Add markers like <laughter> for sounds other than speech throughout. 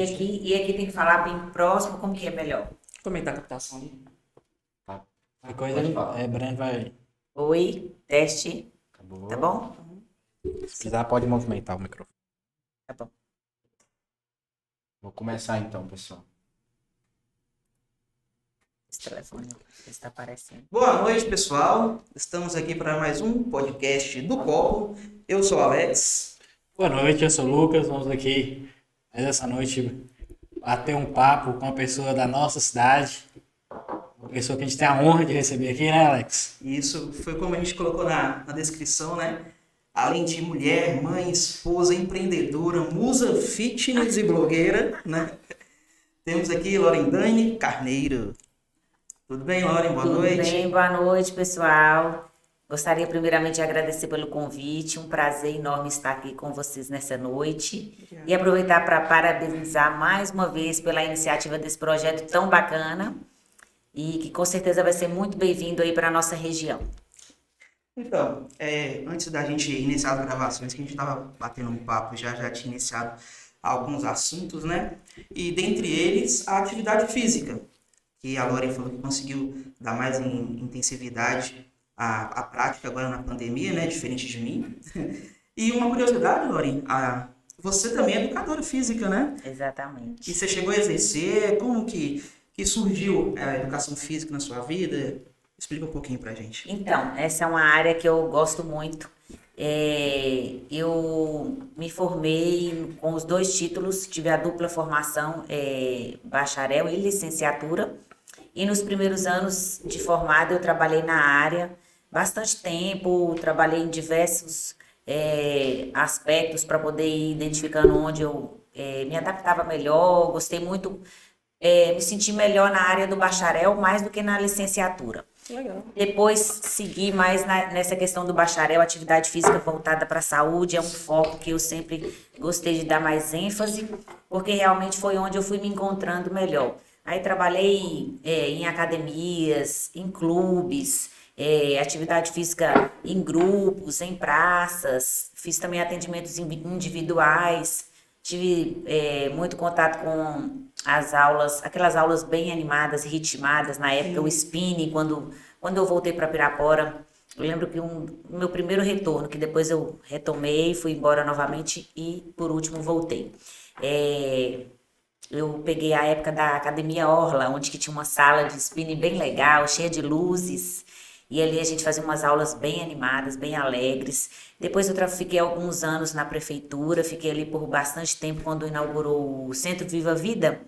E aqui, e aqui tem que falar bem próximo, como que é melhor? Tá a captação ali? Tá. Que coisa, Pode falar. é, Breno vai. Oi, teste, Acabou. tá bom? Se precisar, pode movimentar o microfone. Tá bom. Vou começar então, pessoal. Esse telefone está aparecendo. Boa noite, pessoal. Estamos aqui para mais um podcast do Copo. Eu sou o Alex. Boa noite, eu sou o Lucas. Vamos aqui mais essa noite bater um papo com uma pessoa da nossa cidade. Uma pessoa que a gente tem a honra de receber aqui, né, Alex? Isso foi como a gente colocou na, na descrição, né? Além de mulher, mãe, esposa, empreendedora, musa fitness e blogueira, né? Temos aqui Lorendane Carneiro. Tudo bem, Loren? Boa Tudo noite. bem? Boa noite, pessoal. Gostaria primeiramente de agradecer pelo convite. Um prazer enorme estar aqui com vocês nessa noite. E aproveitar para parabenizar mais uma vez pela iniciativa desse projeto tão bacana e que com certeza vai ser muito bem-vindo aí para a nossa região. Então, é, antes da gente iniciar as gravações, que a gente estava batendo um papo, já já tinha iniciado alguns assuntos, né? E dentre eles, a atividade física, que a Lore falou que conseguiu dar mais intensividade à, à prática agora na pandemia, né? Diferente de mim. E uma curiosidade, Lore, a, você também é educadora física, né? Exatamente. E você chegou a exercer, como que, que surgiu a educação física na sua vida? Explica um pouquinho pra gente. Então, essa é uma área que eu gosto muito. É, eu me formei com os dois títulos, tive a dupla formação, é, bacharel e licenciatura. E nos primeiros anos de formada eu trabalhei na área bastante tempo, trabalhei em diversos é, aspectos para poder ir identificando onde eu é, me adaptava melhor. Gostei muito, é, me senti melhor na área do bacharel mais do que na licenciatura. Legal. Depois segui mais na- nessa questão do bacharel, atividade física voltada para a saúde, é um foco que eu sempre gostei de dar mais ênfase, porque realmente foi onde eu fui me encontrando melhor. Aí trabalhei é, em academias, em clubes, é, atividade física em grupos, em praças, fiz também atendimentos in- individuais, tive é, muito contato com as aulas, aquelas aulas bem animadas, ritmadas, na época o spinning, quando, quando eu voltei para Pirapora, eu lembro que um, o meu primeiro retorno, que depois eu retomei, fui embora novamente e por último voltei. É, eu peguei a época da Academia Orla, onde que tinha uma sala de spinning bem legal, cheia de luzes. E ali a gente fazia umas aulas bem animadas, bem alegres. Depois eu fiquei alguns anos na prefeitura, fiquei ali por bastante tempo quando inaugurou o Centro Viva Vida,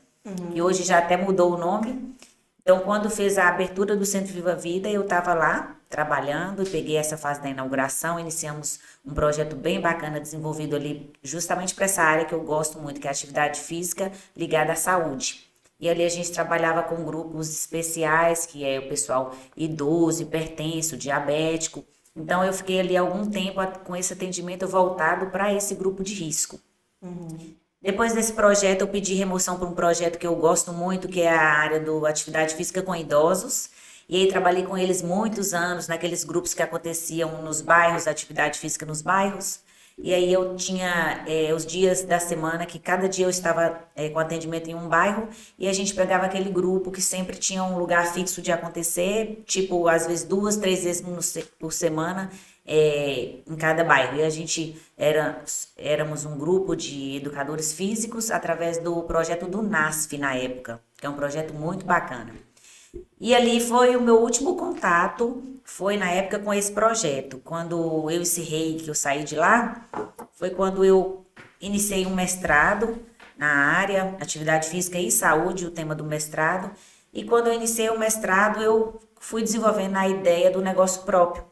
que hoje já até mudou o nome. Então, quando fez a abertura do Centro Viva Vida, eu estava lá trabalhando e peguei essa fase da inauguração. Iniciamos um projeto bem bacana desenvolvido ali, justamente para essa área que eu gosto muito, que é a atividade física ligada à saúde. E ali a gente trabalhava com grupos especiais, que é o pessoal idoso, hipertenso, diabético. Então, eu fiquei ali algum tempo com esse atendimento voltado para esse grupo de risco. Depois desse projeto, eu pedi remoção para um projeto que eu gosto muito, que é a área do atividade física com idosos. E aí trabalhei com eles muitos anos naqueles grupos que aconteciam nos bairros, atividade física nos bairros. E aí eu tinha eh, os dias da semana que cada dia eu estava eh, com atendimento em um bairro e a gente pegava aquele grupo que sempre tinha um lugar fixo de acontecer, tipo às vezes duas, três vezes por semana é, em cada bairro. E a gente era, éramos um grupo de educadores físicos através do projeto do NASF na época, que é um projeto muito bacana. E ali foi o meu último contato, foi na época com esse projeto. Quando eu encerrei, que eu saí de lá, foi quando eu iniciei um mestrado na área, atividade física e saúde, o tema do mestrado. E quando eu iniciei o mestrado, eu fui desenvolvendo a ideia do negócio próprio.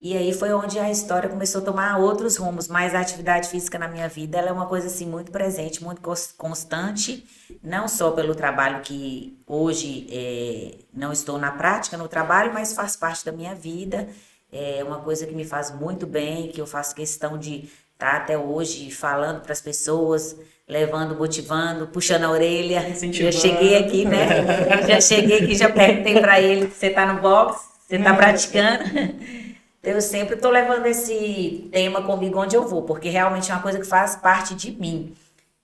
E aí foi onde a história começou a tomar outros rumos, mas a atividade física na minha vida ela é uma coisa assim muito presente, muito cons- constante, não só pelo trabalho que hoje eh, não estou na prática no trabalho, mas faz parte da minha vida. É uma coisa que me faz muito bem, que eu faço questão de estar até hoje falando para as pessoas, levando, motivando, puxando a orelha. Já cheguei aqui, né? <laughs> Já cheguei aqui, já perguntei para ele: você está no box? Você está praticando? <laughs> Eu sempre estou levando esse tema comigo onde eu vou, porque realmente é uma coisa que faz parte de mim.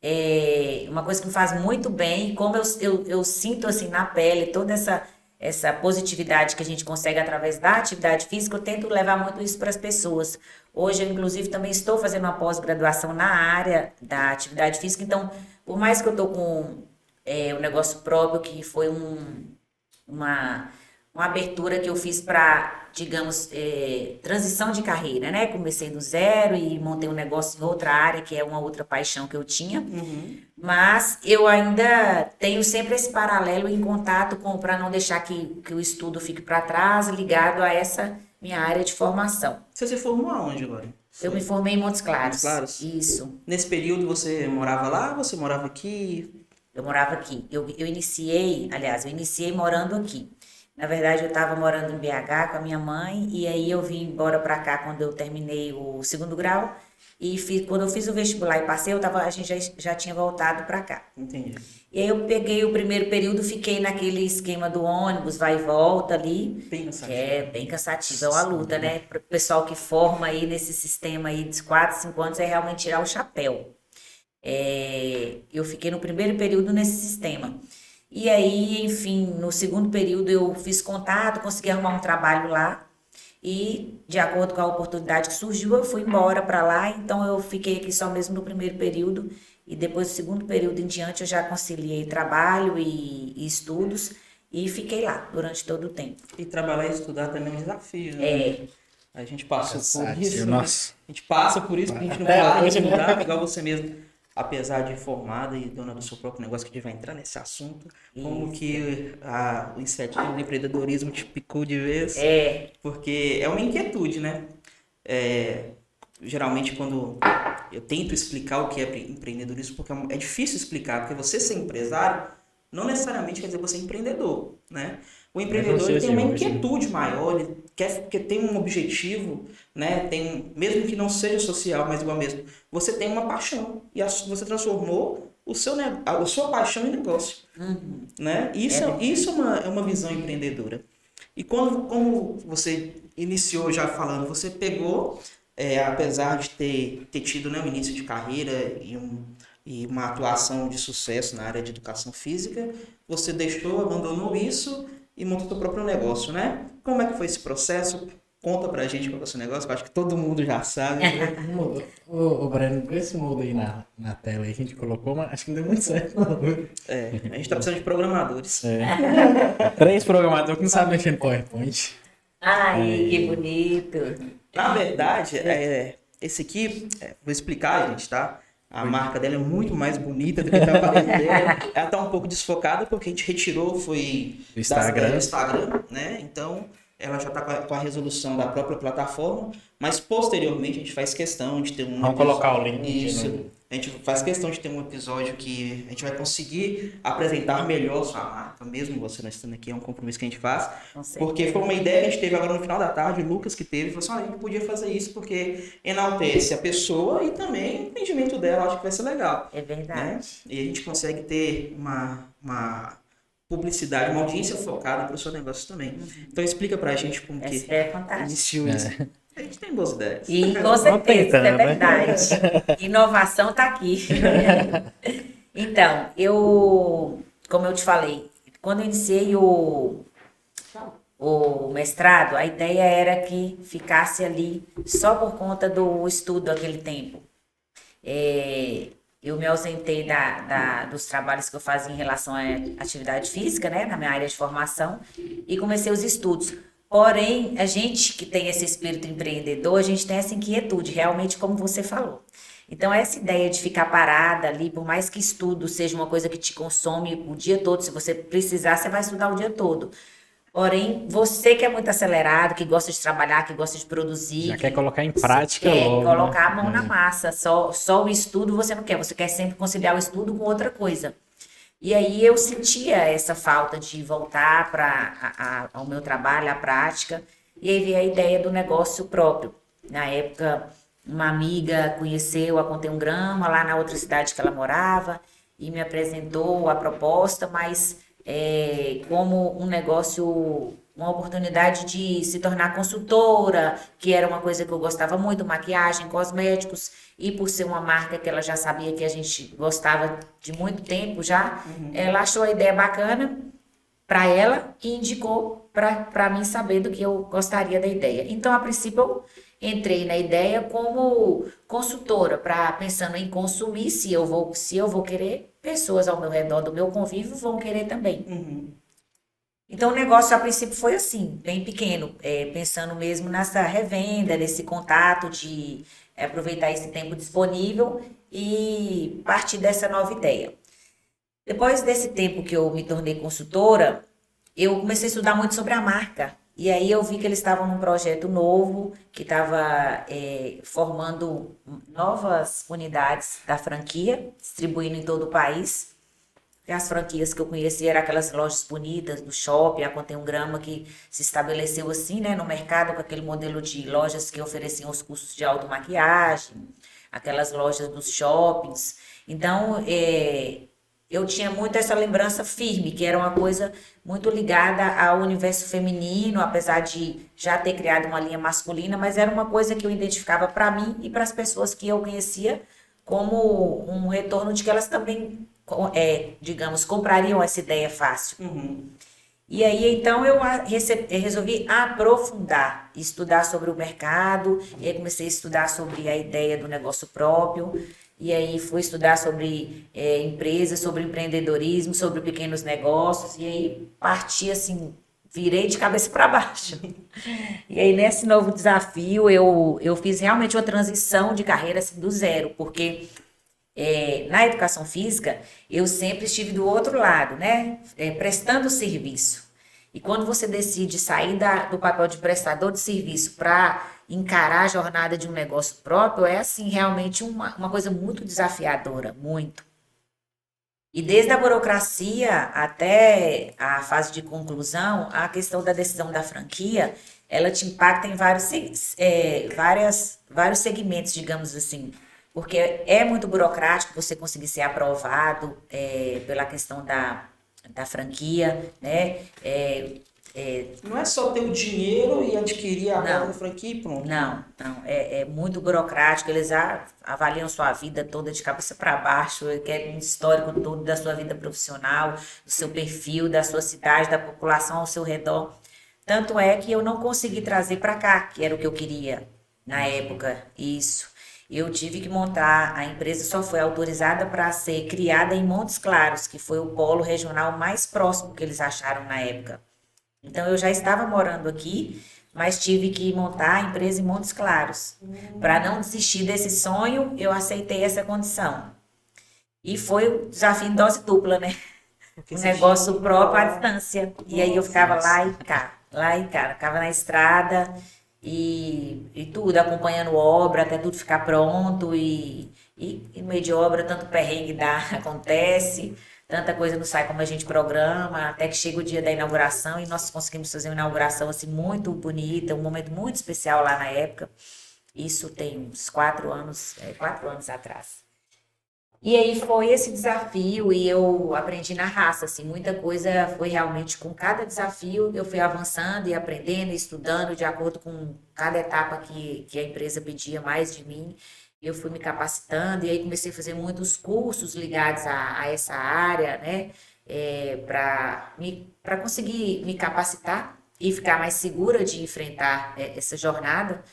é uma coisa que me faz muito bem, como eu, eu, eu sinto assim na pele toda essa essa positividade que a gente consegue através da atividade física, eu tento levar muito isso para as pessoas. Hoje, eu, inclusive, também estou fazendo uma pós-graduação na área da atividade física, então, por mais que eu estou com é, um negócio próprio, que foi um, uma, uma abertura que eu fiz para, digamos, é, transição de carreira, né? Comecei do zero e montei um negócio em outra área, que é uma outra paixão que eu tinha. Uhum. Mas eu ainda tenho sempre esse paralelo em contato com para não deixar que, que o estudo fique para trás, ligado a essa minha área de formação. Você se formou aonde agora? Eu me formei em Montes Claros. Montes Claros? Isso. Nesse período você morava lá, você morava aqui? Eu morava aqui. Eu, eu iniciei, aliás, eu iniciei morando aqui. Na verdade, eu estava morando em BH com a minha mãe e aí eu vim embora para cá quando eu terminei o segundo grau e fiz, quando eu fiz o vestibular e passei, eu tava, a gente já, já tinha voltado para cá. Entendi. E aí eu peguei o primeiro período, fiquei naquele esquema do ônibus, vai e volta ali. Bem Que cansativo. é bem cansativo, é uma luta, né? Para o pessoal que forma aí nesse sistema aí de 4, 5 anos, é realmente tirar o chapéu. É, eu fiquei no primeiro período nesse sistema. E aí, enfim, no segundo período eu fiz contato, consegui arrumar um trabalho lá. E, de acordo com a oportunidade que surgiu, eu fui embora para lá. Então, eu fiquei aqui só mesmo no primeiro período. E depois do segundo período em diante, eu já conciliei trabalho e, e estudos. E fiquei lá durante todo o tempo. E trabalhar e estudar também é um desafio, né? É, A gente passa por isso. né? nossa. A gente passa por isso, porque a gente não Até para hoje, de né? estudar, igual você mesmo. Apesar de formada e dona do seu próprio negócio, que a gente vai entrar nesse assunto. Como que a, o insetismo do empreendedorismo te picou de vez. é, Porque é uma inquietude, né? É, geralmente quando eu tento explicar o que é empre- empreendedorismo, porque é é difícil explicar, porque você ser empresário não necessariamente quer dizer você é empreendedor, né? O empreendedor tem uma assim, né? inquietude maior, ele quer, quer ter um objetivo, né? Tem, mesmo que não seja social, mas igual mesmo, você tem uma paixão e você transformou o seu, a, sua paixão em negócio né? Isso, É é, isso é, uma, é uma visão empreendedora. E quando, como você iniciou já falando, você pegou, é, apesar de ter, ter tido né, um início de carreira e, um, e uma atuação de sucesso na área de educação física, você deixou, abandonou isso e montou seu próprio negócio, né? Como é que foi esse processo? Conta pra gente qual é o seu negócio, que eu acho que todo mundo já sabe. né? <laughs> Ô, ô Breno, põe esse mudo aí na, na tela aí que a gente colocou, mas acho que não deu muito certo. Não. É, a gente tá precisando de programadores. É. <laughs> Três programadores que não sabem mexer no PowerPoint. ai, que bonito. Na verdade, é, esse aqui, é, vou explicar, gente, tá? A marca dela é muito mais bonita do que tá aparecendo. <laughs> Ela tá um pouco desfocada porque a gente retirou, foi Do Instagram. das- do Instagram, né? Então, ela já tá com a, resolução da própria plataforma, mas posteriormente a gente faz questão de ter um Vamos colocar o link Isso. A gente faz questão de ter um episódio que a gente vai conseguir apresentar melhor sua marca, mesmo você não estando aqui, é um compromisso que a gente faz. Porque foi uma ideia que a gente teve agora no final da tarde, o Lucas que teve, falou assim, olha, a gente podia fazer isso porque enaltece a pessoa e também o entendimento dela, acho que vai ser legal. É Né? verdade. E a gente consegue ter uma, uma publicidade, uma audiência focada para o seu negócio também. Então explica pra gente como que Essa é fantástica. iniciou isso. A gente tem boas ideias. E com certeza, isso é né? verdade. Inovação está aqui. <laughs> Então, eu, como eu te falei, quando eu iniciei o, o mestrado, a ideia era que ficasse ali só por conta do estudo aquele tempo. É, eu me ausentei da, da- dos trabalhos que eu fazia em relação à atividade física, né, na minha área de formação, e comecei os estudos. Porém, a gente que tem esse espírito empreendedor, a gente tem essa inquietude, realmente, como você falou. Então, essa ideia de ficar parada ali, por mais que estudo seja uma coisa que te consome o dia todo, se você precisar, você vai estudar o dia todo. Porém, você que é muito acelerado, que gosta de trabalhar, que gosta de produzir, Já que quer colocar em prática quer logo. colocar a né? mão na massa. Só, só o estudo você não quer, você quer sempre conciliar o estudo com outra coisa. E aí eu sentia essa falta de voltar para ao meu trabalho, à prática, e aí veio a ideia do negócio próprio. Na época, uma amiga conheceu a Contém um Grama lá na outra cidade que ela morava e me apresentou a proposta, mas é, como um negócio uma oportunidade de se tornar consultora, que era uma coisa que eu gostava muito, maquiagem, cosméticos, e por ser uma marca que ela já sabia que a gente gostava de muito tempo já, ela achou a ideia bacana para ela e indicou para mim saber do que eu gostaria da ideia. Então, a princípio, eu entrei na ideia como consultora, para pensando em consumir, se eu vou, se eu vou querer, pessoas ao meu redor do meu convívio vão querer também. Uhum. Então o negócio a princípio foi assim, bem pequeno, é, pensando mesmo nessa revenda, nesse contato de é, aproveitar esse tempo disponível e partir dessa nova ideia. Depois desse tempo que eu me tornei consultora, eu comecei a estudar muito sobre a marca. E aí eu vi que eles estavam num projeto novo, que estava é, formando novas unidades da franquia, distribuindo em todo o país. As franquias que eu conhecia eram aquelas lojas bonitas do shopping, a Contém Grama, que se estabeleceu assim, né, no mercado, com aquele modelo de lojas que ofereciam os cursos de automaquiagem, aquelas lojas dos shoppings. Então, é, eu tinha muito essa lembrança firme, que era uma coisa muito ligada ao universo feminino, apesar de já ter criado uma linha masculina, mas era uma coisa que eu identificava para mim e para as pessoas que eu conhecia como um retorno de que elas também, é, digamos, comprariam essa ideia fácil. Uhum. E aí, então, eu resolvi aprofundar, estudar sobre o mercado, e aí comecei a estudar sobre a ideia do negócio próprio, e aí fui estudar sobre é, empresas, sobre empreendedorismo, sobre pequenos negócios, e aí parti assim, virei de cabeça para baixo. <laughs> E aí, nesse novo desafio, eu, eu fiz realmente uma transição de carreira assim, do zero, porque é, na educação física, eu sempre estive do outro lado, né? É, prestando serviço. E quando você decide sair da, do papel de prestador de serviço para encarar a jornada de um negócio próprio, é assim, realmente uma, uma coisa muito desafiadora, muito. E desde a burocracia até a fase de conclusão, a questão da decisão da franquia, ela te impacta em vários, é, várias, vários segmentos, digamos assim. Porque é muito burocrático você conseguir ser aprovado é, pela questão da, da franquia, né? É, é, não é só ter o dinheiro e adquirir a nova franquia e pronto. Não, não. É, é muito burocrático. Eles avaliam sua vida toda de cabeça para baixo, querem um histórico todo da sua vida profissional, do seu perfil, da sua cidade, da população ao seu redor. Tanto é que eu não consegui trazer para cá, que era o que eu queria na época, isso. Eu tive que montar, a empresa só foi autorizada para ser criada em Montes Claros, que foi o polo regional mais próximo que eles acharam na época. Então eu já estava morando aqui, mas tive que montar a empresa em Montes Claros. Para não desistir desse sonho, eu aceitei essa condição. E foi o desafio em dose dupla, né? Um negócio próprio à distância. E aí eu ficava lá e cá, lá e cá. Ficava na estrada e, e tudo, acompanhando obra até tudo ficar pronto. E, e, e no meio de obra, tanto perrengue dá, <laughs> acontece, tanta coisa não sai como a gente programa, até que chega o dia da inauguração e nós conseguimos fazer uma inauguração assim muito bonita, um momento muito especial lá na época. Isso tem uns quatro anos, é, quatro anos atrás. E aí foi esse desafio e eu aprendi na raça, assim, muita coisa foi realmente com cada desafio eu fui avançando e aprendendo e estudando de acordo com cada etapa que, que a empresa pedia mais de mim. Eu fui me capacitando e aí comecei a fazer muitos cursos ligados a, a essa área, né, é, para conseguir me capacitar e ficar mais segura de enfrentar é, essa jornada.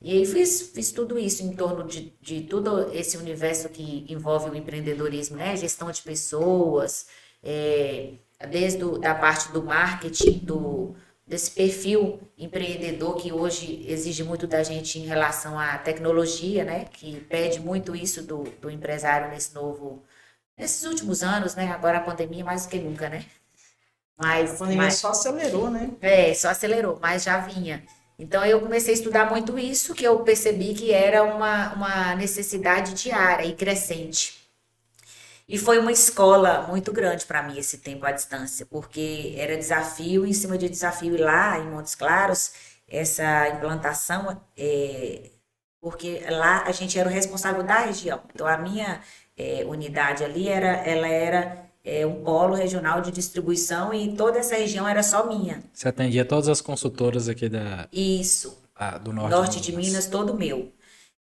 E aí fiz, fiz tudo isso em torno de, de todo esse universo que envolve o empreendedorismo, né? Gestão de pessoas, é, desde do, da parte do marketing, do, desse perfil empreendedor que hoje exige muito da gente em relação à tecnologia, né? Que pede muito isso do, do empresário nesse novo, nesses últimos anos, né? Agora a pandemia mais do que nunca, né? Mas, a pandemia mas, só acelerou, né? É, só acelerou, mas já vinha. Então eu comecei a estudar muito isso, que eu percebi que era uma, uma necessidade diária e crescente. E foi uma escola muito grande para mim esse tempo à distância, porque era desafio em cima de desafio e lá em Montes Claros, essa implantação, é, porque lá a gente era o responsável da região. Então a minha é, unidade ali era, ela era é, um polo regional de distribuição e toda essa região era só minha. Você atendia todas as consultoras aqui da, Isso, a- do norte, norte de Minas, todo meu.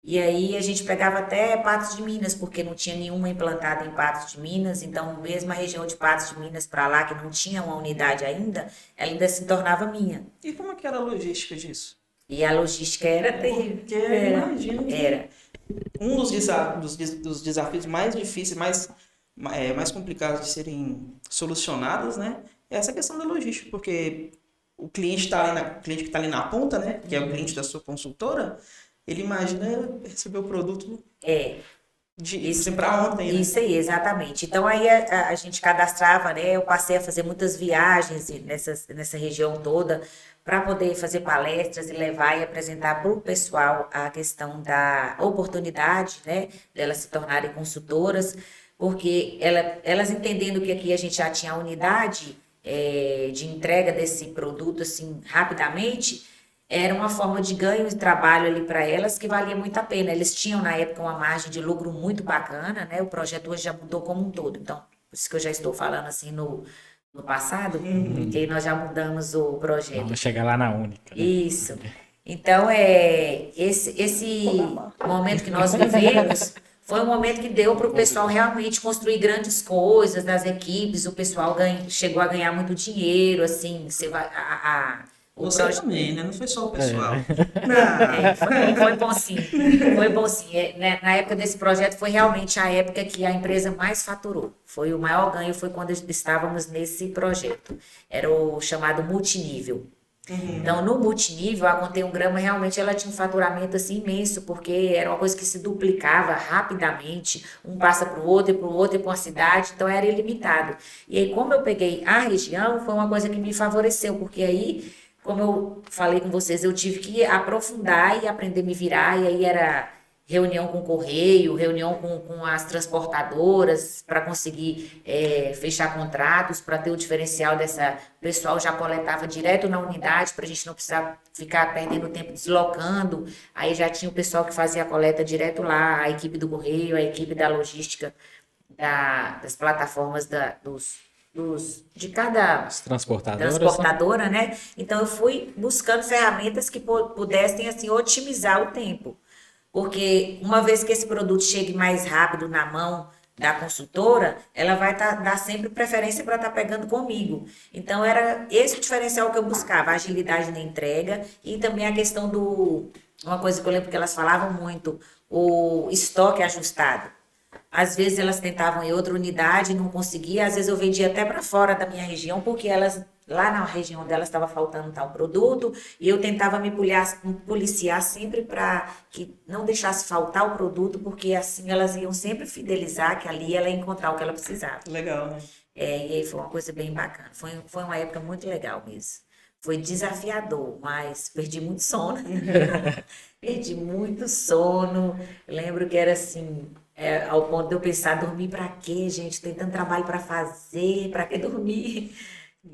E aí a gente pegava até Patos de Minas, porque não tinha nenhuma implantada em Patos de Minas, então mesmo a região de Patos de Minas para lá, que não tinha uma unidade ainda, ela ainda se tornava minha. E como é que era a logística disso? E a logística era terrível. Porque Era. imagino Era. um dos, desa- dos des- dos desafios mais difíceis, mais, ma- é, mais complicados de serem solucionados, né? É essa questão da logística, porque o cliente ali na, o cliente que está ali na ponta, né? Que é o cliente da sua consultora, ele imagina receber o produto É. de Isso. para ontem, né? Isso aí, exatamente. Então aí a, a- gente cadastrava, né? Eu passei a fazer muitas viagens nessas, nessa região toda para poder fazer palestras e levar e apresentar para o pessoal a questão da oportunidade, né? Delas se tornarem consultoras, porque ela, elas entendendo que aqui a gente já tinha a unidade eh, de entrega desse produto assim rapidamente, era uma forma de ganho de trabalho ali para elas que valia muito a pena. Eles tinham na época uma margem de lucro muito bacana, né? O projeto hoje já mudou como um todo. Então, por isso que eu já estou falando assim no, no passado, porque nós já mudamos o projeto. Vamos chegar lá na única. né? Isso. Então, é, esse, esse momento que nós vivemos foi um momento que deu para o pessoal realmente construir grandes coisas nas equipes. O pessoal ganha, chegou a ganhar muito dinheiro, assim, você vai, a, a- o Você também, né? Não foi só o pessoal. <laughs> é, foi, foi bom sim. Foi bom sim. É, né, na época desse projeto foi realmente a época que a empresa mais faturou. Foi o maior ganho foi quando estávamos nesse projeto. Era o chamado multinível. Então, no multinível, a Contém um Grama realmente ela tinha um faturamento assim imenso, porque era uma coisa que se duplicava rapidamente, um passa para o outro, para o outro, para uma cidade, então era ilimitado. E aí, como eu peguei a região, foi uma coisa que me favoreceu, porque aí como eu falei com vocês, eu tive que aprofundar e aprender a me virar, e aí era reunião com o correio, reunião com, com as transportadoras para conseguir eh, fechar contratos, para ter o diferencial dessa. O pessoal já coletava direto na unidade para a gente não precisar ficar perdendo tempo deslocando. Aí já tinha o pessoal que fazia a coleta direto lá, a equipe do correio, a equipe da logística, da- das plataformas da, dos, dos, de cada né? transportadora, né? Então eu fui buscando ferramentas que pu- pudessem assim otimizar o tempo. Porque uma vez que esse produto chegue mais rápido na mão da consultora, ela vai tá- dar sempre preferência para estar pegando comigo. Então era esse o diferencial que eu buscava, a agilidade na entrega e também a questão do uma coisa que eu lembro que elas falavam muito, o estoque ajustado. Às vezes elas tentavam em outra unidade, não conseguia. Às vezes eu vendia até para fora da minha região, porque elas lá na região delas estava faltando tal produto, e eu tentava me policiar, sempre para que não deixasse faltar o produto, porque assim elas iam sempre fidelizar que ali ela ia encontrar o que ela precisava. Legal, né? É, e aí foi uma coisa bem bacana. Foi, foi uma época muito legal mesmo. Foi desafiador, mas perdi muito sono. <laughs> perdi muito sono. Lembro que era assim, é, ao ponto de eu pensar, dormir pra quê, gente? Tem tanto trabalho pra fazer, pra que dormir?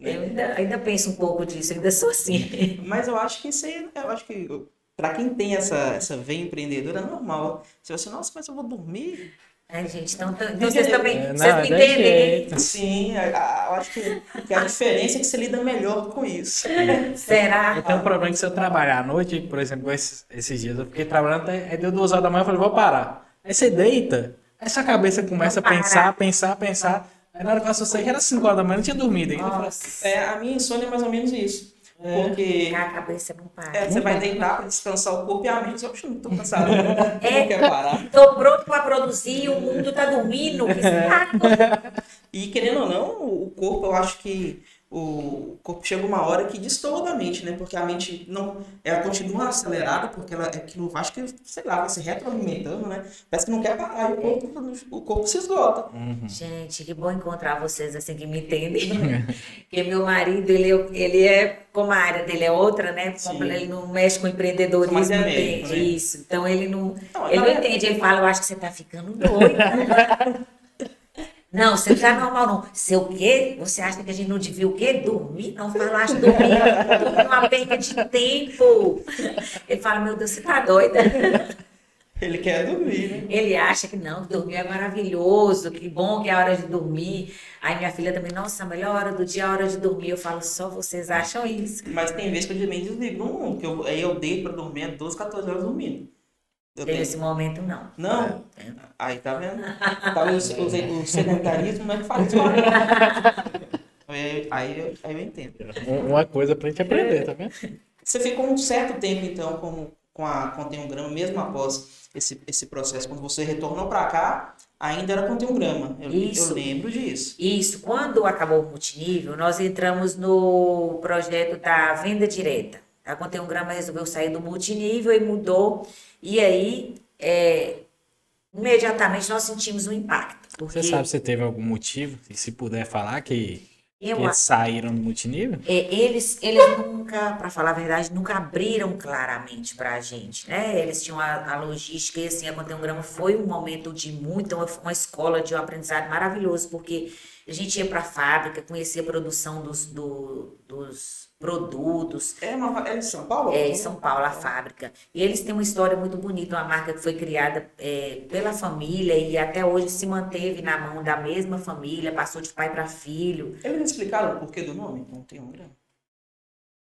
Eu ainda, ainda penso um pouco disso, ainda sou assim. <laughs> Mas eu acho que isso aí, eu acho que para quem tem essa, essa veia empreendedora é normal. Se você, nossa, mas eu vou dormir? Ai, gente, então, então vocês também, É, vocês não, me dá entendem. Sim, eu acho que, que a diferença é que você lida melhor com isso. <laughs> Será? Eu tenho um problema que se eu trabalhar à noite, por exemplo, esses, esses dias, eu fiquei trabalhando até aí deu duas horas da manhã, eu falei, vou parar. Aí você deita, aí sua cabeça começa a pensar, pensar, pensar. Aí na hora que eu associei, era 5 horas da manhã, eu não tinha dormido ainda. Falei, É, a minha insônia é mais ou menos isso. É. Porque a cabeça não para. é, você vai deitar para descansar o corpo e a mente. Eu acho que não tô cansado, não, não É. quer parar. Tô pronto para produzir, o mundo tá dormindo, que saco. <laughs> E querendo ou não, o corpo, eu acho que o corpo chega uma hora que destoa da mente, né? Porque a mente não, ela continua acelerada, porque ela, aquilo, acho que, sei lá, vai se retroalimentando, né? Parece que não quer parar e o corpo, o corpo se esgota. Gente, que bom encontrar vocês assim que me entendem. <laughs> Porque meu marido, ele, ele é, como a área dele é outra, né? Como Sim. ele não mexe com empreendedorismo, Mais não genérico, entende né? isso. Então ele não, Não, ele não verdade- entende. Ele fala, eu acho que você tá ficando doida. <laughs> Não, você não tá normal, não. Sei o quê? Você acha que a gente não devia o quê? Dormir? Não, falaste dormir. Dormir é uma perca de tempo. Ele fala, meu Deus, você tá doida. Ele quer dormir, né? Ele acha que não, que dormir é maravilhoso, que bom que é a hora de dormir. Aí minha filha também, nossa, a melhor hora do dia é a hora de dormir. Eu falo, só vocês acham isso. Mas tem vezes que eu também desligo um, que eu, aí eu deito pra dormir, é 12, 14 horas dormindo. Eu tenho- Nesse momento, não. Não? Aí tá vendo? <laughs> Talvez o, o, o sedentarismo não é que faz isso. Aí, aí, eu- aí eu entendo. Um- Uma coisa pra gente aprender, tá vendo? Você ficou um certo tempo, então, com, com a Contém um Grama, mesmo após esse, esse processo. Quando você retornou pra cá, ainda era Contém um Grama. Eu, Isso. eu lembro disso. Isso, quando acabou o multinível, nós entramos no projeto da venda direta. A Contém um Grama resolveu sair do multinível e mudou. E aí, é, imediatamente nós sentimos um impacto. Você sabe se teve algum motivo, e se puder falar, que, que eu eles saíram do multinível? É, eles, eles nunca, para falar a verdade, nunca abriram claramente para a gente, né? Eles tinham a, a logística e assim, a Grama foi um momento de muita, uma, uma escola de um aprendizado maravilhoso, porque a gente ia para a fábrica, conhecia a produção dos, do- dos produtos, É, uma, é de São Paulo? é, em São Paulo, a fábrica. E eles têm uma história muito bonita, uma marca que foi criada é, pela família e até hoje se manteve na mão da mesma família, passou de pai para filho. Eles explicaram o porquê do nome? Contém um Grama.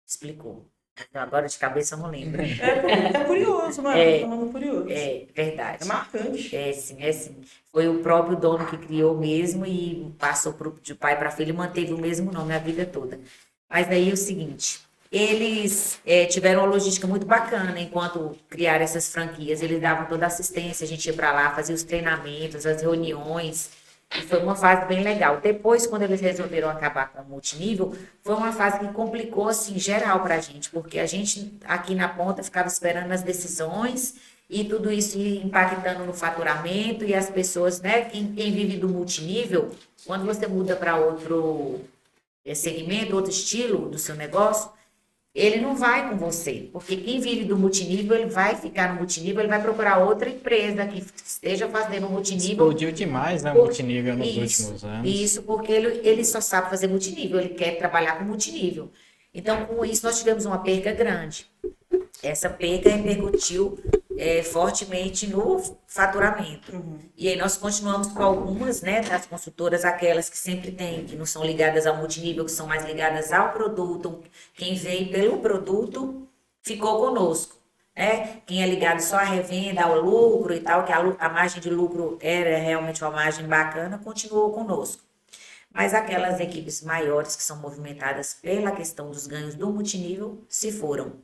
Explicou. Então, Agora de cabeça eu não lembro. É, é curioso, não é? <laughs> É um nome curioso. É verdade. É marcante. É sim, é sim. Foi o próprio dono que criou mesmo e passou pro, de pai para filho e manteve o mesmo nome a vida toda. Mas aí é o seguinte, eles é, tiveram uma logística muito bacana enquanto criaram essas franquias. Eles davam toda a assistência, a gente ia para lá, fazia os treinamentos, as reuniões. E foi uma fase bem legal. Depois, quando eles resolveram acabar com o multinível, foi uma fase que complicou, assim, geral para a gente, porque a gente aqui na ponta ficava esperando as decisões e tudo isso impactando no faturamento e as pessoas, né, quem, quem vive do multinível, quando você muda para outro segmento, outro estilo do seu negócio, ele não vai com você, porque quem vive do multinível, ele vai ficar no multinível, ele vai procurar outra empresa que esteja fazendo multinível Explodiu demais, né, o multinível nos Isso, últimos anos. Isso, porque ele, ele só sabe fazer multinível, ele quer trabalhar com multinível. Então, com isso, nós tivemos uma perca grande. Essa perca repercutiu eh, fortemente no faturamento. E aí nós continuamos com algumas, né, das consultoras, aquelas que sempre tem, que não são ligadas ao multinível, que são mais ligadas ao produto. Quem veio pelo produto ficou conosco. Né? Quem é ligado só à revenda, ao lucro e tal, que a, a margem de lucro era realmente uma margem bacana, continuou conosco. Mas aquelas equipes maiores que são movimentadas pela questão dos ganhos do multinível se foram.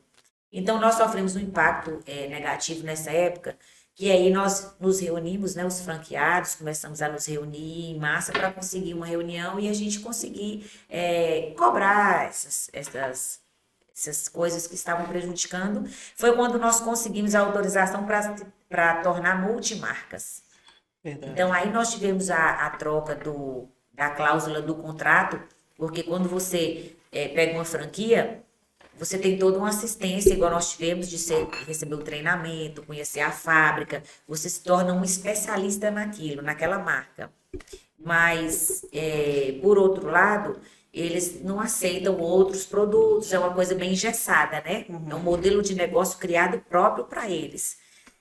Então, nós sofremos um impacto eh, negativo nessa época, que aí nós nos reunimos, né, os franqueados, começamos a nos reunir em massa para conseguir uma reunião e a gente conseguir eh, cobrar essas, essas, essas coisas que estavam prejudicando. Foi quando nós conseguimos a autorização para tornar multimarcas. Verdade. Então, aí nós tivemos a, a troca do, da cláusula do contrato, porque quando você eh, pega uma franquia, você tem toda uma assistência, igual nós tivemos, de ser, receber o treinamento, conhecer a fábrica, você se torna um especialista naquilo, naquela marca. Mas, eh, por outro lado, eles não aceitam outros produtos, é uma coisa bem engessada, né? É um modelo de negócio criado próprio para eles.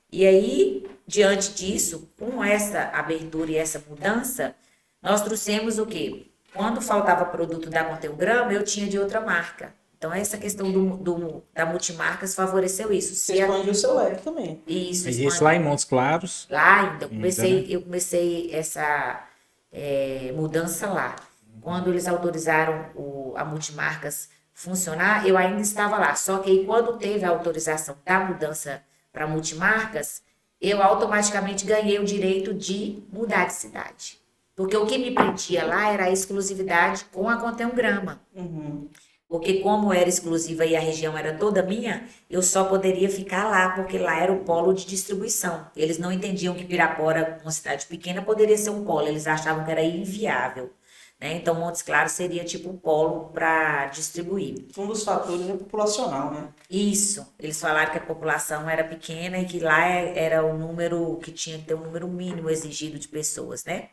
E aí, diante disso, com essa abertura e essa mudança, nós trouxemos o quê? Quando faltava produto da Conteograma, eu tinha de outra marca. Então, essa questão do, do- da multimarcas favoreceu isso. Você Se expandiu o seu leque também. isso, expande- isso lá em Montes Claros. Lá ainda, eu comecei, Ainda, eu comecei essa eh, mudança lá. Quando eles autorizaram o, a multimarcas funcionar, eu ainda estava lá. Só que aí, quando teve a autorização da mudança para multimarcas, eu automaticamente ganhei o direito de mudar de cidade. Porque o que me prendia lá era a exclusividade com a Contém Grama. Uhum. Porque como era exclusiva e a região era toda minha, eu só poderia ficar lá, porque lá era o polo de distribuição. Eles não entendiam que Pirapora, uma cidade pequena, poderia ser um polo. Eles achavam que era inviável. Né? Então, Montes Claros seria tipo um polo para distribuir. Um dos fatores é populacional, né? Isso. Eles falaram que a população era pequena e que lá é- era o número que tinha que ter um número mínimo exigido de pessoas, né?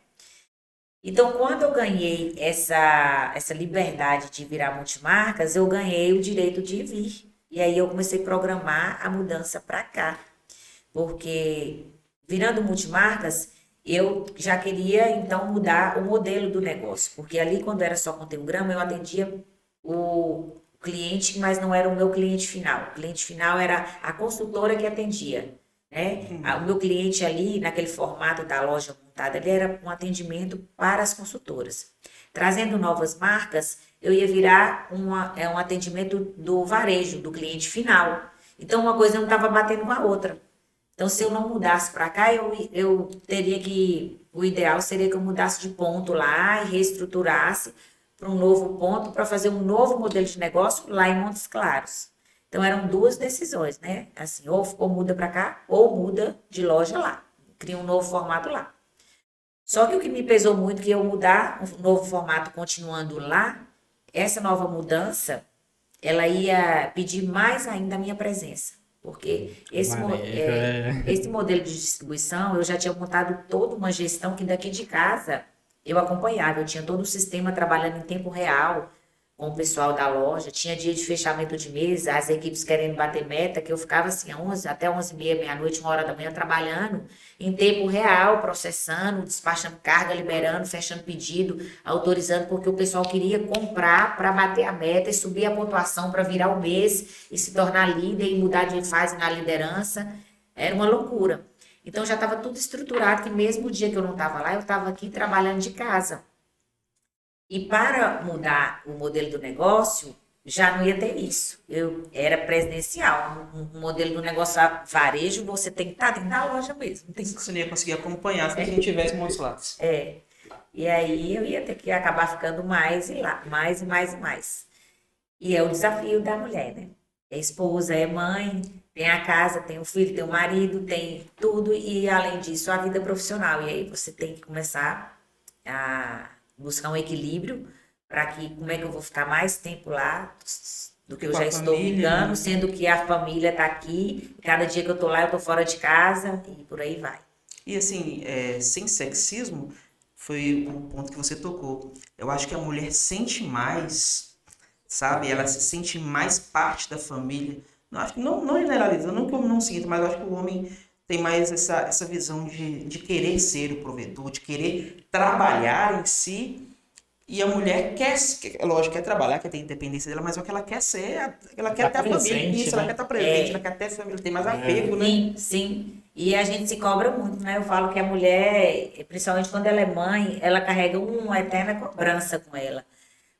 Então, quando eu ganhei essa, essa liberdade de virar multimarcas, eu ganhei o direito de vir. E aí eu comecei a programar a mudança para cá. porque virando multimarcas, eu já queria então mudar o modelo do negócio, porque ali quando era só com grama, eu atendia o cliente, mas não era o meu cliente final. O cliente final era a consultora que atendia. Né? O meu cliente ali, naquele formato da loja montada, ele era um atendimento para as consultoras. Trazendo novas marcas, eu ia virar uma, é, um atendimento do varejo, do cliente final. Então, uma coisa não estava batendo com a outra. Então, se eu não mudasse para cá, eu, eu teria que. O ideal seria que eu mudasse de ponto lá e reestruturasse para um novo ponto para fazer um novo modelo de negócio lá em Montes Claros. Então eram duas decisões, né? Assim, ou, ou muda para cá, ou muda de loja lá. Cria um novo formato lá. Só que o que me pesou muito que eu mudar um novo formato continuando lá, essa nova mudança, ela ia pedir mais ainda a minha presença. Porque esse, mo é, esse modelo de distribuição, eu já tinha montado toda uma gestão que daqui de casa eu acompanhava, eu tinha todo o sistema trabalhando em tempo real com o pessoal da loja, tinha dia de fechamento de mesa, as equipes querendo bater meta, que eu ficava assim, 11, até 11 e meia, meia-noite, uma hora da manhã, trabalhando em tempo real, processando, despachando carga, liberando, fechando pedido, autorizando, porque o pessoal queria comprar para bater a meta e subir a pontuação para virar o mês e se tornar líder e mudar de fase na liderança. Era uma loucura. Então já estava tudo estruturado, que mesmo o dia que eu não estava lá, eu estava aqui trabalhando de casa. E para mudar o modelo do negócio, já não ia ter isso. Eu era presidencial. Um, um modelo do negócio varejo, você tem que estar dentro da loja mesmo. Tem... Você não ia conseguir acompanhar se a gente tivesse muitos lados. É. E aí eu ia ter que acabar ficando mais e lá, mais e mais e mais. E é o desafio da mulher, né? É esposa, é mãe, tem a casa, tem o filho, tem o marido, tem tudo e além disso a vida profissional. E aí você tem que começar a buscar um equilíbrio para que como é que eu vou ficar mais tempo lá do que eu já estou família, ficando, né? sendo que a família está aqui, cada dia que eu estou lá eu estou fora de casa e por aí vai. E assim, é, sem sexismo, foi o ponto que você tocou. Eu acho que a mulher sente mais, sabe? Ela se sente mais parte da família não, acho que não, não generalizando, não que eu não sinto, mas acho que o homem tem mais essa, essa visão de, de querer ser o provedor, de querer trabalhar em si. E a mulher quer, é lógico, quer trabalhar, quer ter independência dela, mas o que ela quer ser, ela quer tá ter a família, isso, né? ela quer estar presente, é. ela quer ter família, tem mais é. apego, né? Sim, sim. E a gente se cobra muito, né? Eu falo que a mulher, principalmente quando ela é mãe, ela carrega uma eterna cobrança com ela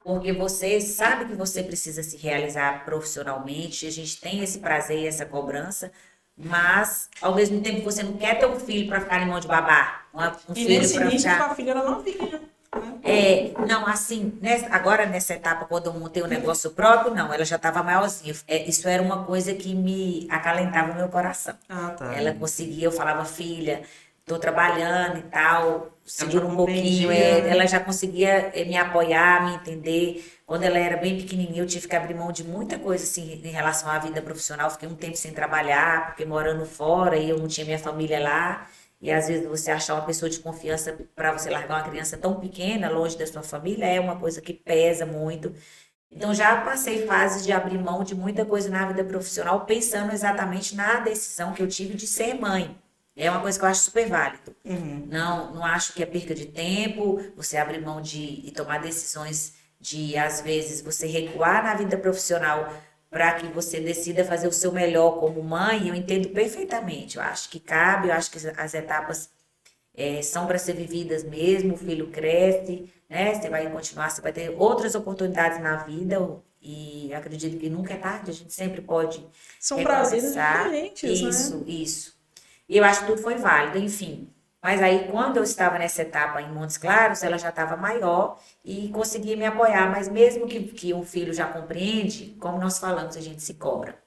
porque você sabe que você precisa se realizar profissionalmente, a gente tem esse prazer e essa cobrança, mas ao mesmo tempo você não quer ter um filho para ficar em mão de babá. Um e nesse início ficar... a filha era novinha. Né? É, não, assim, nessa, agora nessa etapa, quando eu montei o negócio próprio, não, ela já estava maiorzinha. É, isso era uma coisa que me acalentava o meu coração. Ah, tá. Ela conseguia, eu falava, filha, estou trabalhando e tal, segura um pouquinho. É, ela já conseguia eh, me apoiar, me entender. Quando ela era bem pequenininha, eu tive que abrir mão de muita coisa assim em relação à vida profissional. Fiquei um tempo sem trabalhar, porque morando fora e eu não tinha minha família lá. E às vezes você achar uma pessoa de confiança para você largar uma criança tão pequena, longe da sua família, é uma coisa que pesa muito. Então já passei fases de abrir mão de muita coisa na vida profissional, pensando exatamente na decisão que eu tive de ser mãe. É uma coisa que eu acho super válido. Uhum. Não, não acho que é perca de tempo, você abrir mão de e tomar decisões de, às vezes, você recuar na vida profissional para que você decida fazer o seu melhor como mãe. Eu entendo perfeitamente. Eu acho que cabe, eu acho que as etapas é, são para ser vividas mesmo. O filho cresce, né? Você vai continuar, você vai ter outras oportunidades na vida. E acredito que nunca é tarde, a gente sempre pode. São prazeres diferentes, isso, né? Isso, isso. E eu acho que tudo foi válido, enfim. Mas aí, quando eu estava nessa etapa em Montes Claros, ela já estava maior e conseguia me apoiar. Mas mesmo que, que um filho já compreende, como nós falamos, a gente se cobra.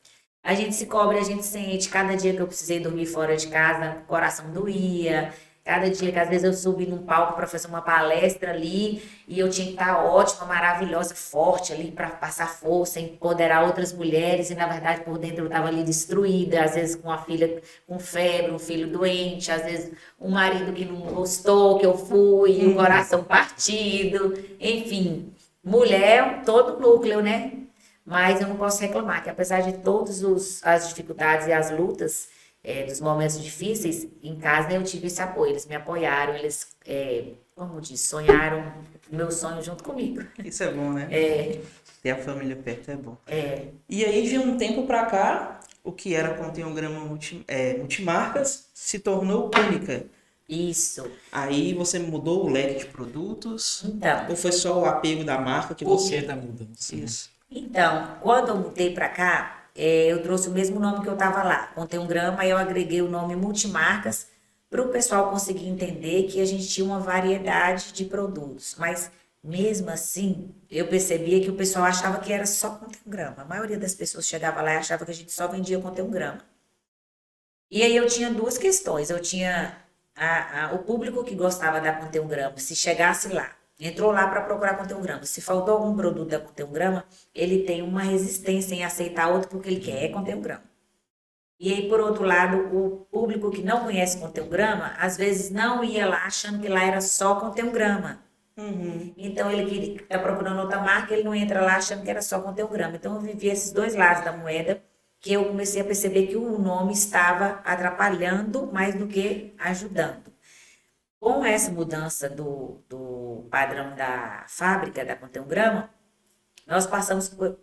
A gente se cobra, a gente sente. Cada dia que eu precisei dormir fora de casa, o coração doía. Cada dia que às vezes eu subi num palco para fazer uma palestra ali e eu tinha que estar ótima, maravilhosa, forte ali para passar força, empoderar outras mulheres e na verdade por dentro eu estava ali destruída, às vezes com a filha com febre, um filho doente, às vezes um marido que não gostou que eu fui, o coração partido, enfim, mulher todo núcleo, né? Mas eu não posso reclamar que apesar de todas as dificuldades e as lutas, é, dos momentos difíceis, em casa eu tive esse apoio. Eles me apoiaram, eles, é, como diz, sonharam meu sonho junto comigo. <laughs> Isso é bom, né? É, Ter a família perto é bom. é, E aí, de um tempo pra cá, o que era conteograma multi, é, multimarcas se tornou única. isso. Aí você mudou o leque de produtos? Então, Ou foi só o apego da marca que você. que da mudança? né? Isso. Então, quando eu mudei para cá, é, eu trouxe o mesmo nome que eu estava lá. Contei um grama eu agreguei o nome multimarcas para o pessoal conseguir entender que a gente tinha uma variedade de produtos. Mas mesmo assim, eu percebia que o pessoal achava que era só contém um grama. A maioria das pessoas chegava lá e achava que a gente só vendia contém um grama. E aí eu tinha duas questões. Eu tinha a- a- o público que gostava da Contém um Grama, se chegasse lá, entrou lá para procurar Contém um Grama, se faltou algum produto da Contém um Grama, ele tem uma resistência em aceitar outro porque ele quer Contém um Grama. E aí, por outro lado, o público que não conhece Contém um Grama, às vezes não ia lá achando que lá era só Contém um Grama. Uhum. Então, ele está procurando outra marca, ele não entra lá achando que era só Contém um Grama. Então, eu vivi esses dois lados da moeda, que eu comecei a perceber que o nome estava atrapalhando mais do que ajudando. Com essa mudança do, do padrão da fábrica da Contém um Grama, nós passamos por,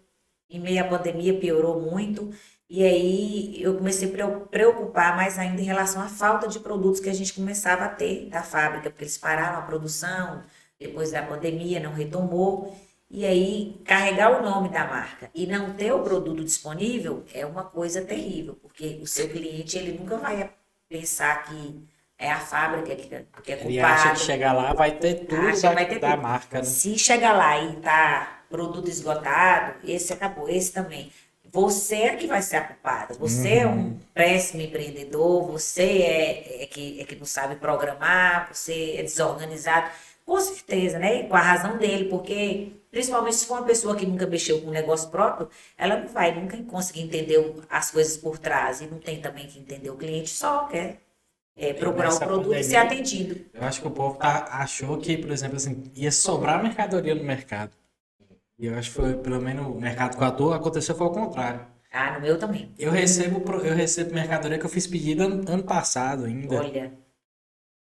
em meio à pandemia, piorou muito, e aí eu comecei a preo- preocupar mais ainda em relação à falta de produtos que a gente começava a ter da fábrica, porque eles pararam a produção, depois da pandemia não retomou, e aí carregar o nome da marca e não ter o produto disponível é uma coisa terrível, porque o seu cliente ele nunca vai pensar que é a fábrica que, que é Ele acha culpada. que chegar lá vai ter tudo Acha da, vai ter da tudo. marca, né? Se chegar lá e tá produto esgotado, esse acabou, esse também. Você é que vai ser a culpada. Você é um péssimo empreendedor, você é, é, que, é que não sabe programar, você é desorganizado. Com certeza, né? Com a razão dele, porque principalmente se for uma pessoa que nunca mexeu com um negócio próprio, ela não vai nunca conseguir entender as coisas por trás. E não tem também que entender o cliente, só quer é, procurar o produto e ser pandemia- atendido. Eu acho que o povo tá, achou que, por exemplo, assim, ia sobrar mercadoria no mercado. E eu acho que foi, pelo menos, o mercado que eu atuo, aconteceu foi ao contrário. Ah, no meu também. Eu recebo, eu recebo mercadoria que eu fiz pedido ano, ano passado ainda. Olha,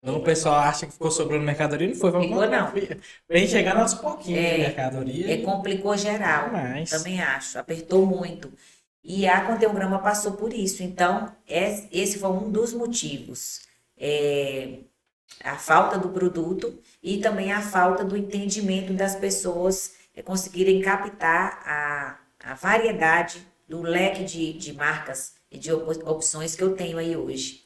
Então o pessoal acha que ficou sobrando mercadoria, não foi. Ao Ficou, não. Vem chegando aos pouquinhos É, de mercadoria. É, complicou geral. Mas- Também acho. Apertou muito. E a Conteograma passou por isso. Então, es- esse foi um dos motivos. É, a falta do produto e também a falta do entendimento das pessoas é, conseguirem captar a, a variedade do leque de, de marcas e de op- opções que eu tenho aí hoje.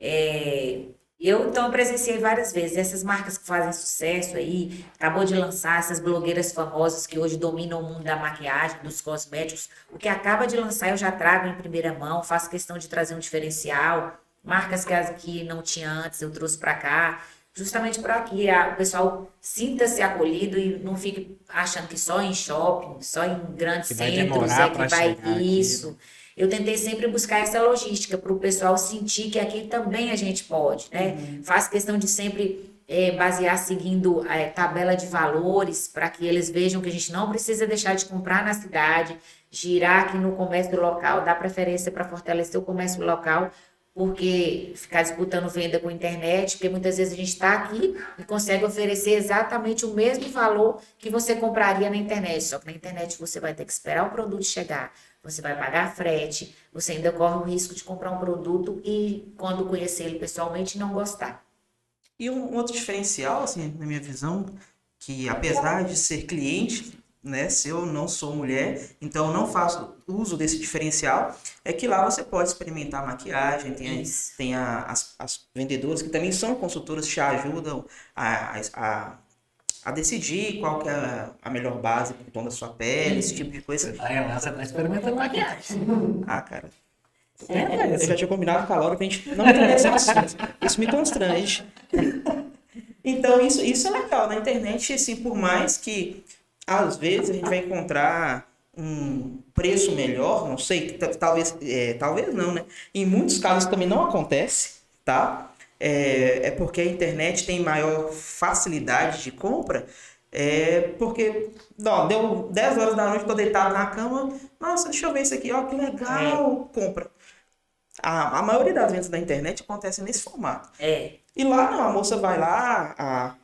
É, eu, então, presenciei várias vezes essas marcas que fazem sucesso aí, acabou de lançar essas blogueiras famosas que hoje dominam o mundo da maquiagem, dos cosméticos. O que acaba de lançar eu já trago em primeira mão, faço questão de trazer um diferencial. Marcas que, que não tinha antes, eu trouxe para cá, justamente para que a- o pessoal sinta-se acolhido e não fique achando que só em shopping, só em grandes Que centros é que vai aqui. isso. Eu tentei sempre buscar essa logística para o pessoal sentir que aqui também a gente pode, né? Faço questão de sempre eh, basear seguindo a tabela de valores para que eles vejam que a gente não precisa deixar de comprar na cidade, girar aqui no comércio local, dar preferência para fortalecer o comércio local, porque ficar disputando venda com internet, porque muitas vezes a gente está aqui e consegue oferecer exatamente o mesmo valor que você compraria na internet, só que na internet você vai ter que esperar o produto chegar, você vai pagar frete, você ainda corre o risco de comprar um produto e quando conhecer ele pessoalmente não gostar. E um outro diferencial, assim, na minha visão, que apesar de ser cliente, né, se eu não sou mulher, então eu não faço uso desse diferencial, é que lá você pode experimentar maquiagem, tem, Isso. tem a- as, as vendedoras que também são consultoras, te ajudam a, a, a, decidir qual que é a, a melhor base para o tom da sua pele, esse tipo de coisa. Aí lá você tá experimentando maquiagem. Ah, cara, É, eu já tinha combinado com a Laura que a gente não entrar nesse assunto. Isso me constrange. <laughs> Então, isso, isso é legal. Na internet, assim, por mais que às vezes a gente vai encontrar um preço melhor, não sei, talvez, é, talvez não, né? Em muitos casos também não acontece, tá? É, é porque a internet tem maior facilidade de compra, é porque, ó, deu 10 horas da noite, tô deitado na cama, nossa, deixa eu ver isso aqui, ó, que legal, compra. A, a maioria das vendas da internet acontece nesse formato. É, E lá não, a moça vai lá, a-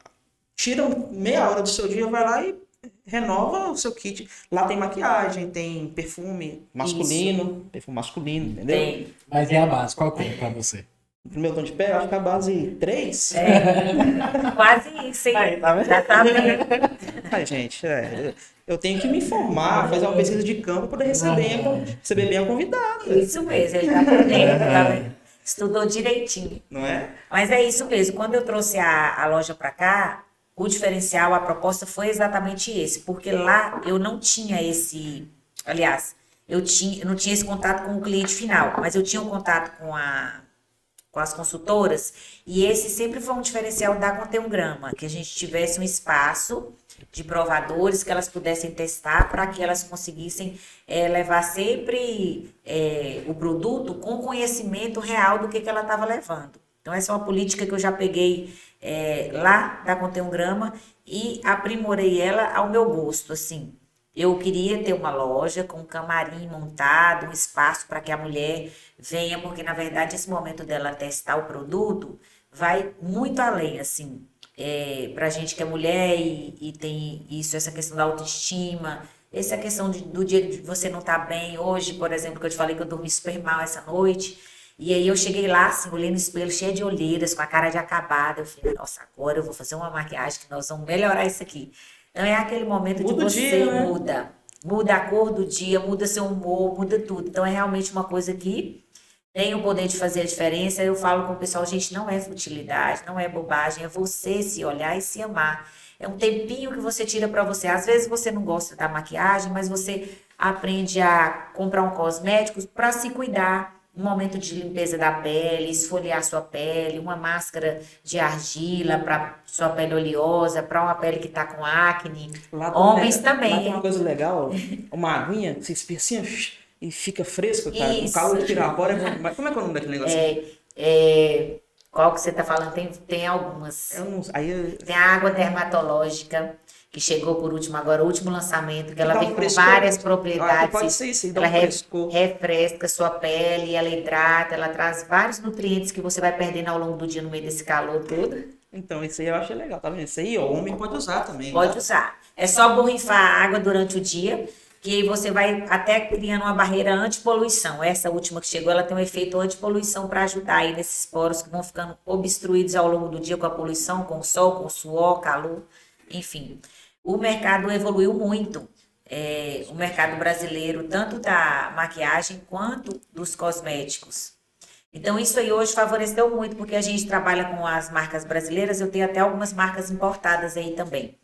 tira meia hora do seu dia, vai lá e renova o seu kit. Lá tem maquiagem, tem perfume masculino, perfume masculino, entendeu? tem. Mas é a base, qual que é pra você? No meu tom de pele, eu acho que a base 3. É, <laughs> quase isso, hein? Aí, tá vendo? Já tá vendo? Ai, gente, é, eu tenho que me informar, fazer uma pesquisa de campo para poder receber, receber bem a convidada, Isso mesmo, ele tá por dentro, tá vendo? Estudou direitinho. não é? Mas é isso mesmo. Quando eu trouxe a, a loja para cá, o diferencial, a proposta foi exatamente esse, porque lá eu não tinha esse, aliás, eu tinha, eu não tinha esse contato com o cliente final, mas eu tinha um contato com a com as consultoras, e esse sempre foi um diferencial da Contém um Grama, que a gente tivesse um espaço de provadores que elas pudessem testar para que elas conseguissem eh, levar sempre eh, o produto com conhecimento real do que, que ela estava levando. Então, essa é uma política que eu já peguei eh, lá da Grama e aprimorei ela ao meu gosto, assim. Eu queria ter uma loja com um camarim montado, um espaço para que a mulher venha, porque na verdade esse momento dela testar o produto vai muito além, assim, é, para gente que é mulher e, e tem isso, essa questão da autoestima, essa questão de- do dia de você não estar bem. Hoje, por exemplo, que eu te falei que eu dormi super mal essa noite, e aí eu cheguei lá, assim, olhei no espelho, cheia de olheiras, com a cara de acabada. Eu falei, nossa, agora eu vou fazer uma maquiagem que nós vamos melhorar isso aqui. Então é aquele momento Muda de você dia, né? muda. Muda a cor do dia, muda seu humor, muda tudo. Então é realmente uma coisa que tem o poder de fazer a diferença. Eu falo com o pessoal, gente, não é futilidade, não é bobagem, é você se olhar e se amar. É um tempinho que você tira para você. Às vezes você não gosta da maquiagem, mas você aprende a comprar um cosmético para se cuidar. Um momento de limpeza da pele, esfoliar sua pele, uma máscara de argila para sua pele oleosa, para uma pele que está com acne. Lá Homens Lá também. tem uma coisa legal, uma aguinha você espirra assim, e fica fresco, cara. O Isso. calor de pirapora é como é que é o nome daquele negócio? É, é, qual que você está falando? Tem, tem algumas. Não- aí Tem a água dermatológica, que chegou por último agora, o último lançamento, que ela Dá um vem com várias Ah, propriedades. pode ser aí, dá ela um refresca sua pele, ela hidrata, ela traz vários nutrientes que você vai perdendo ao longo do dia no meio desse calor todo. Então, isso aí eu achei legal, tá vendo? Isso aí, ó, homem pode usar também. Pode né? usar. É só borrifar a água durante o dia, que aí você vai até criando uma barreira antipoluição. Essa última que chegou, ela tem um efeito antipoluição para ajudar aí nesses poros que vão ficando obstruídos ao longo do dia com a poluição, com o sol, com o suor, calor, enfim. O mercado evoluiu muito. É, o mercado brasileiro, tanto da maquiagem quanto dos cosméticos. Então, isso aí hoje favoreceu muito, porque a gente trabalha com as marcas brasileiras, eu tenho até algumas marcas importadas aí também.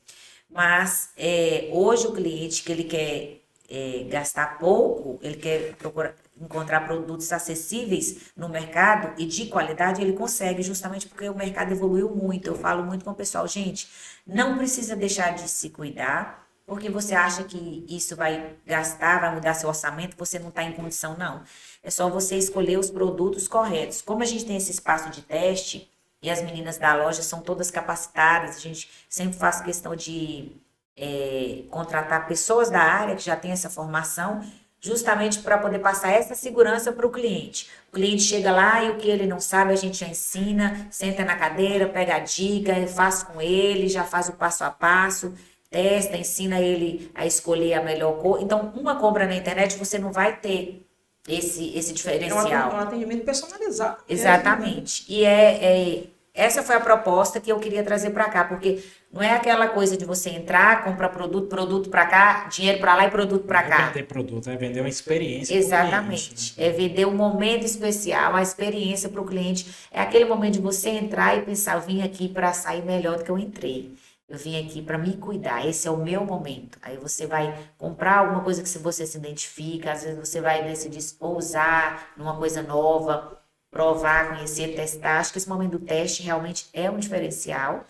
Mas é, hoje o cliente que ele quer é, gastar pouco, ele quer procurar encontrar produtos acessíveis no mercado e de qualidade, ele consegue, justamente porque o mercado evoluiu muito. Eu falo muito com o pessoal, gente, não precisa deixar de se cuidar, porque você acha que isso vai gastar, vai mudar seu orçamento, você não está em condição, não. É só você escolher os produtos corretos. Como a gente tem esse espaço de teste, e as meninas da loja são todas capacitadas, a gente sempre faz questão de é, contratar pessoas da área que já têm essa formação, justamente para poder passar essa segurança para o cliente. O cliente chega lá e o que ele não sabe a gente já ensina, senta na cadeira, pega a dica, faz com ele, já faz o passo a passo, testa, ensina ele a escolher a melhor cor. Então, uma compra na internet você não vai ter esse, esse É diferencial. atendimento- um atendimento personalizado. Exatamente. E é, é- essa foi a proposta que eu queria trazer para cá, porque não é aquela coisa de você entrar, comprar produto, produto para cá, dinheiro para lá e produto para é cá. vender produto, é vender uma experiência. pro Exatamente. cliente, né? É vender um momento especial, a experiência para o cliente. É aquele momento de você entrar e pensar, eu vim aqui para sair melhor do que eu entrei. Eu vim aqui para me cuidar, esse é o meu momento. Aí você vai comprar alguma coisa que se você se identifica, às vezes você vai decidir ousar numa coisa nova, provar, conhecer, testar. Acho que esse momento do teste realmente é um diferencial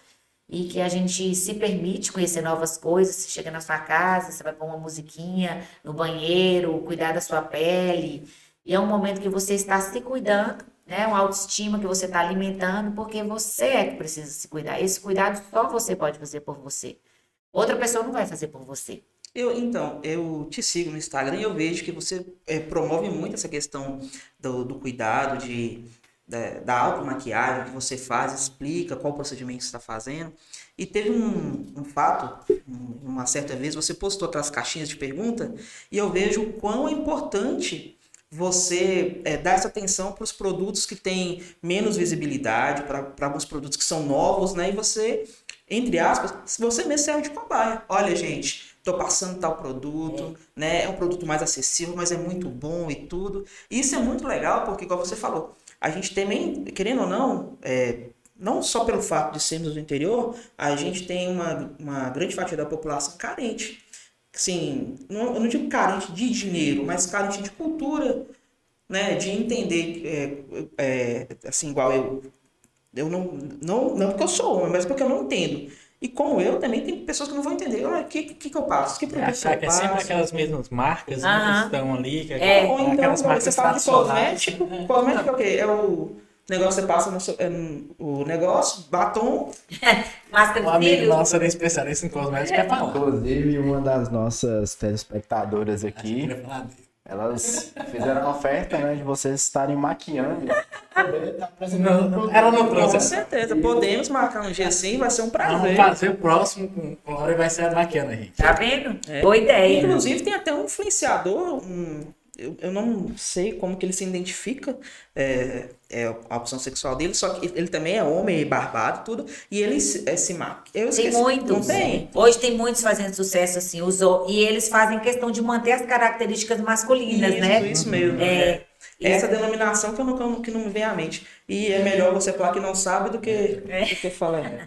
e que a gente se permite conhecer novas coisas. Você chega na sua casa, você vai pôr uma musiquinha no banheiro, cuidar da sua pele. E é um momento que você está se cuidando, né? Uma autoestima que você está alimentando, porque você é que precisa se cuidar. Esse cuidado só você pode fazer por você. Outra pessoa não vai fazer por você. Eu, então, eu te sigo no Instagram e eu vejo que você é, promove muito essa questão do, do cuidado, de, da, da automaquiagem que você faz, explica qual procedimento você está fazendo. E teve um, um fato, um- uma certa vez, você postou aquelas caixinhas de pergunta e eu vejo o quão importante você é, dar essa atenção para os produtos que têm menos visibilidade, para alguns produtos que são novos, né? E você, entre aspas, você mesmo serve de cobaia. Olha, gente, tô passando tal produto, né? É um produto mais acessível, mas é muito bom e tudo. E isso é muito legal, porque, igual você falou, a gente também, querendo ou não, é, não só pelo fato de sermos do interior, a gente tem uma, uma grande fatia da população carente. Assim, não, eu não digo carente de dinheiro, mas carente de cultura, né? De entender, é, é, assim, igual eu. Eu não, não, não porque eu sou homem, mas porque eu não entendo. E como eu, também tem pessoas que não vão entender. O que, que, que eu passo? Que produto Achar eu que é sempre passo? aquelas mesmas marcas né, Aham. que estão ali, que É. Ou então, aquelas quando você marcas fala de cosmético, né? cosmético é o quê? É o negócio que você passa no seu, é no- o negócio, batom, <laughs> Máscara Um de amigo nosso era especialista em cosméticos quer falar. Inclusive, uma das nossas telespectadoras Acho que aqui. Elas fizeram a oferta, né, de vocês estarem maquiando. Não, não, ela não trouxe. com certeza. Podemos marcar um dia assim, vai ser um Vamos prazer. fazer o próximo com com Laura e vai ser a maquiana, gente. Tá vendo? É. Boa ideia. Inclusive, tem até um influenciador, um- eu, eu não sei como que ele se identifica, é, é a opção sexual dele, só que ele também é homem barbado tudo, e ele se, é, se maquia. Eu Tem muitos. Tem? Hoje tem muitos fazendo sucesso assim, usou. E eles fazem questão de manter as características masculinas, isso, né? isso mesmo. É, Essa denominação que, eu não, que não- me vem à mente. E é melhor você falar que não sabe do que, É. do que falar.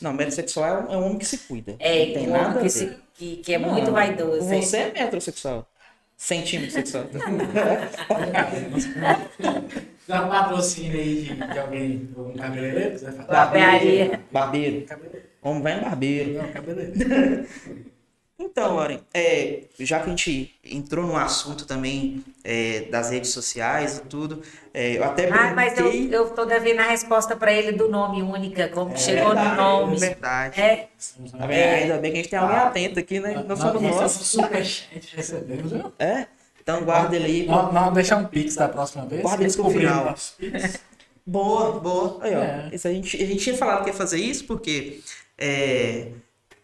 Não, metrosexual é um, é homem que se cuida. É, não tem um nada homem que, se- que, que é muito Não, vaidoso. é. Você é metrosexual. Centímetro sexual. <laughs> Dá um patrocínio aí de, de alguém, um cabeleireiro, quiser falar. Barbearia. Barbeiro. Homem vai em barbeiro. Não, cabeleireiro. <laughs> Então, Lauren, é, já que a gente entrou no assunto também é, das redes sociais e tudo, é, eu até Ah, mas eu, eu tô devendo a resposta pra ele do nome única, como que chegou no verdade, nome. É verdade. É, Tá? Ainda bem que a gente tem alguém atento aqui, né? Nós somos Nós nós. superchat recebemos, viu? É? Então guarda ele aí. Não, não deixar um pix da próxima vez. Guarda isso pro descobrir final. Boa, boa. Aí, ó. É. Isso a, gente, a gente tinha falado que ia fazer isso porque é,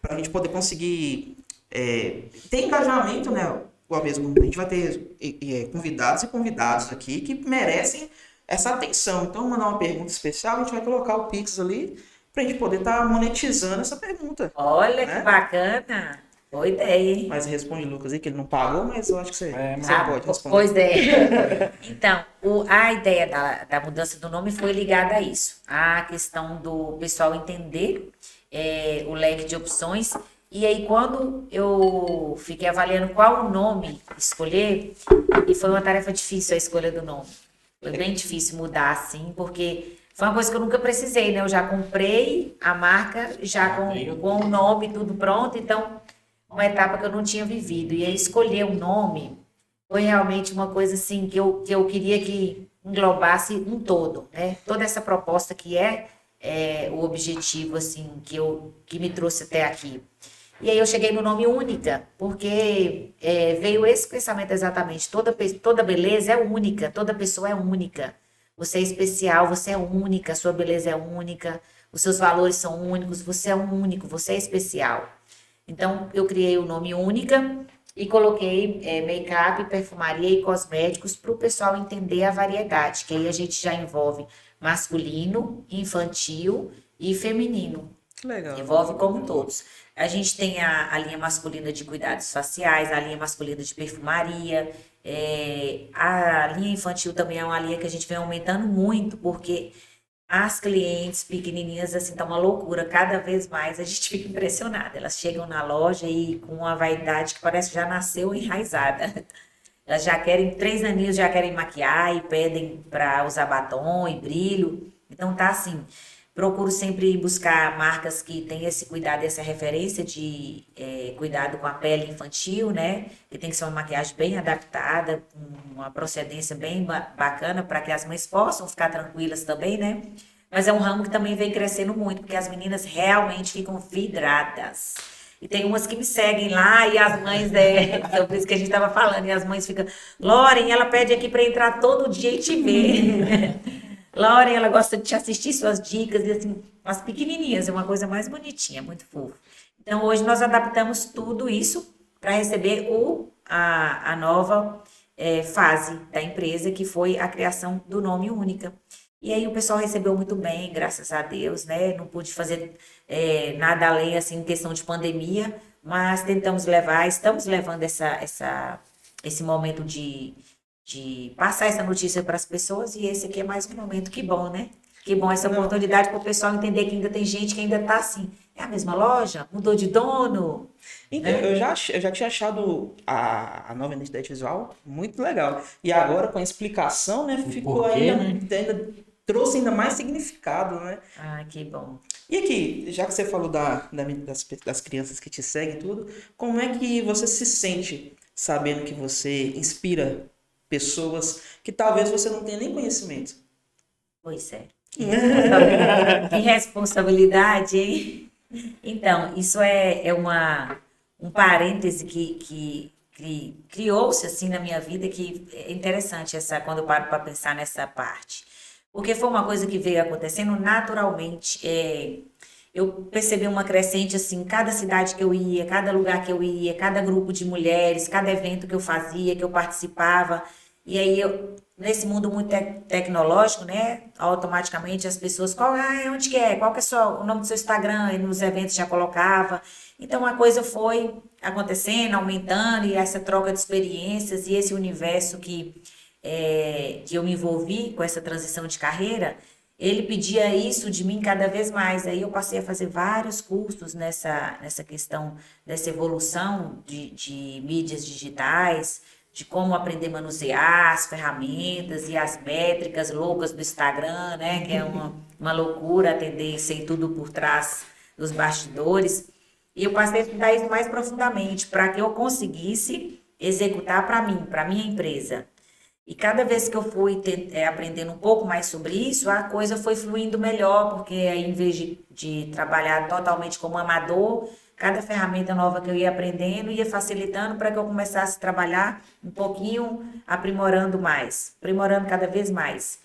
pra gente poder conseguir é, ter engajamento, né? Igual mesmo, a gente vai ter é, convidados e convidados aqui que merecem essa atenção. Então, mandar uma pergunta especial, a gente vai colocar o Pix ali pra gente poder estar monetizando essa pergunta. olha Né? que bacana. Boa ideia, hein? Mas responde, Lucas, aí, que ele não pagou, mas eu acho que você, É, mas- você Ah, pode responder. Pois é. <laughs> Então, o- a ideia da, da mudança do nome foi ligada a isso. A questão do pessoal entender é, o leque de opções. E aí, quando eu fiquei avaliando qual o nome escolher, e foi uma tarefa difícil a escolha do nome. Foi bem difícil mudar assim, porque foi uma coisa que eu nunca precisei, né? Eu já comprei a marca, já com, com o nome tudo pronto, então uma etapa que eu não tinha vivido. E aí escolher um nome foi realmente uma coisa assim que eu, que eu queria que englobasse um todo, né? Toda essa proposta que é, é, o objetivo assim que eu que me trouxe até aqui. E aí eu cheguei no nome única, porque é, veio esse pensamento exatamente. Toda, toda beleza é única, toda pessoa é única. Você é especial, você é única, sua beleza é única, os seus valores são únicos, você é um único, você é especial. Então, eu criei o nome Única e coloquei é, make-up, perfumaria e cosméticos para o pessoal entender a variedade, que aí a gente já envolve masculino, infantil e feminino. Que legal. Envolve como todos. A gente tem a, a linha masculina de cuidados faciais, a linha masculina de perfumaria. é, a linha infantil também é uma linha que a gente vem aumentando muito, porque as clientes pequenininhas, assim, tá uma loucura. Cada vez mais a gente fica impressionada. Elas chegam na loja e com uma vaidade que parece que já nasceu enraizada. <laughs> Elas já querem, três aninhos já querem maquiar e pedem para usar batom e brilho. Então tá assim, procuro sempre buscar marcas que têm esse cuidado, essa referência de eh, cuidado com a pele infantil, né? Que tem que ser uma maquiagem bem adaptada, com uma procedência bem ba- bacana para que as mães possam ficar tranquilas também, né? Mas é um ramo que também vem crescendo muito, porque as meninas realmente ficam vidradas. E tem umas que me seguem lá e as mães, <laughs> é, sobre isso que a gente estava falando, e as mães ficam, Loren, ela pede aqui para entrar todo dia e te ver. <laughs> Loren, ela gosta de te assistir suas dicas, e assim, as pequenininhas, é uma coisa mais bonitinha, muito fofo. Então, hoje nós adaptamos tudo isso para receber o, a, a nova é, fase da empresa, que foi a criação do nome Única. E aí o pessoal recebeu muito bem, graças a Deus, né? Não pude fazer é, nada além, assim, em questão de pandemia, mas tentamos levar, estamos levando essa, essa, esse momento de, de passar essa notícia para as pessoas, e esse aqui é mais um momento, que bom, né? Que bom essa oportunidade para o pessoal entender que ainda tem gente que ainda está assim. É a mesma loja? Mudou de dono? Então, né? eu, já, eu já tinha achado a, a nova identidade visual muito legal. E agora, com a explicação, né, ficou porquê, ainda, né? ainda. trouxe ainda mais significado, né? Ah, que bom. E aqui, já que você falou da, da- das, das crianças que te seguem e tudo, como é que você se sente sabendo que você inspira pessoas que talvez você não tenha nem conhecimento? Pois é. Que <laughs> responsabilidade, hein? Então, isso é, é uma, um parêntese que, que, que criou-se assim na minha vida que é interessante essa, quando eu paro para pensar nessa parte. Porque foi uma coisa que veio acontecendo naturalmente. é, eu percebi uma crescente assim, cada cidade que eu ia, cada lugar que eu ia, cada grupo de mulheres, cada evento que eu fazia, que eu participava. E aí eu, nesse mundo muito tec- tecnológico, né, automaticamente as pessoas, qual ah, onde que é? Qual que é só o nome do seu Instagram? E nos eventos já colocava. Então a coisa foi acontecendo, aumentando e essa troca de experiências e esse universo que é, que eu me envolvi com essa transição de carreira, ele pedia isso de mim cada vez mais. Aí eu passei a fazer vários cursos nessa, nessa questão dessa evolução de, de mídias digitais, de como aprender a manusear as ferramentas e as métricas loucas do Instagram, né? Que é uma, <laughs> uma loucura atender isso aí tudo por trás dos bastidores. E eu passei a estudar isso mais profundamente para que eu conseguisse executar para mim, para minha empresa. E cada vez que eu fui te- eh, aprendendo um pouco mais sobre isso, a coisa foi fluindo melhor, porque em vez de, de trabalhar totalmente como amador, cada ferramenta nova que eu ia aprendendo ia facilitando para que eu começasse a trabalhar um pouquinho, aprimorando mais, aprimorando cada vez mais.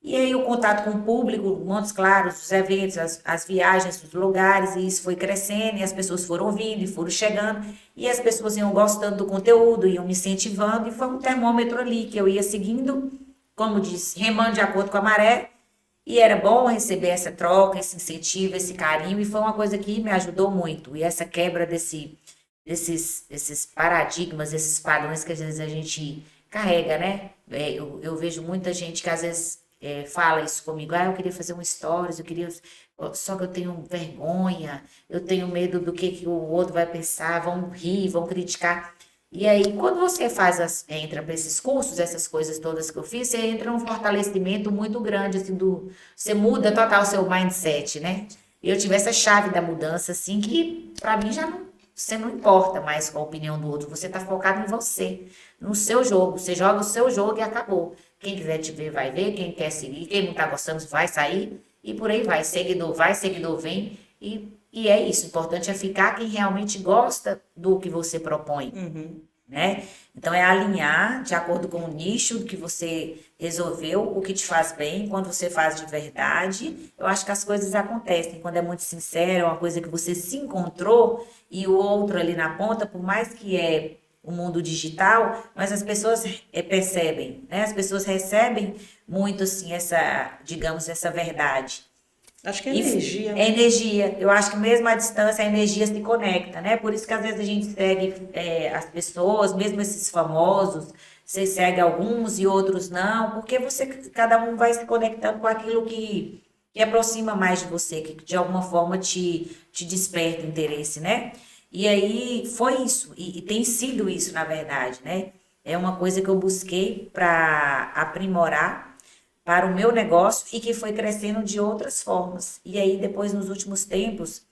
E aí o contato com o público, Montes Claros, os eventos, as, as viagens, os lugares, e isso foi crescendo, e as pessoas foram ouvindo e foram chegando, e as pessoas iam gostando do conteúdo, iam me incentivando, e foi um termômetro ali que eu ia seguindo, como disse, remando de acordo com a maré, e era bom receber essa troca, esse incentivo, esse carinho, e foi uma coisa que me ajudou muito. E essa quebra desse, desses, desses paradigmas, esses padrões que às vezes a gente carrega, né? É, eu, eu vejo muita gente que às vezes é, fala isso comigo, ah, eu queria fazer um stories, eu queria. Só que eu tenho vergonha, eu tenho medo do que, que o outro vai pensar, vão rir, vão criticar. E aí, quando você faz as, entra para esses cursos, essas coisas todas que eu fiz, você entra num fortalecimento muito grande, assim, do, você muda total o seu mindset, né? Eu tive essa chave da mudança, assim, que para mim já não, você não importa mais com a opinião do outro, você tá focado em você, no seu jogo, você joga o seu jogo e acabou. Quem quiser te ver, vai ver, quem quer seguir, quem não tá gostando, vai sair, e por aí vai, seguidor vai, seguidor vem, e, e é isso, o importante é ficar quem realmente gosta do que você propõe né? Então é alinhar de acordo com o nicho que você resolveu, o que te faz bem, quando você faz de verdade. Eu acho que as coisas acontecem quando é muito sincero, é uma coisa que você se encontrou e o outro ali na ponta, por mais que é o mundo digital, mas as pessoas eh, percebem, né? As pessoas recebem muito assim essa, digamos, essa verdade. Acho que é energia. É energia. Eu acho que mesmo à distância a energia se conecta, né? Por isso que às vezes a gente segue é, as pessoas, mesmo esses famosos, você segue alguns e outros não, porque você, cada um vai se conectando com aquilo que, que aproxima mais de você, que de alguma forma te, te desperta interesse, né? E aí foi isso, e, e tem sido isso, na verdade, né? É uma coisa que eu busquei para aprimorar para o meu negócio e que foi crescendo de outras formas. E aí, depois, nos últimos tempos,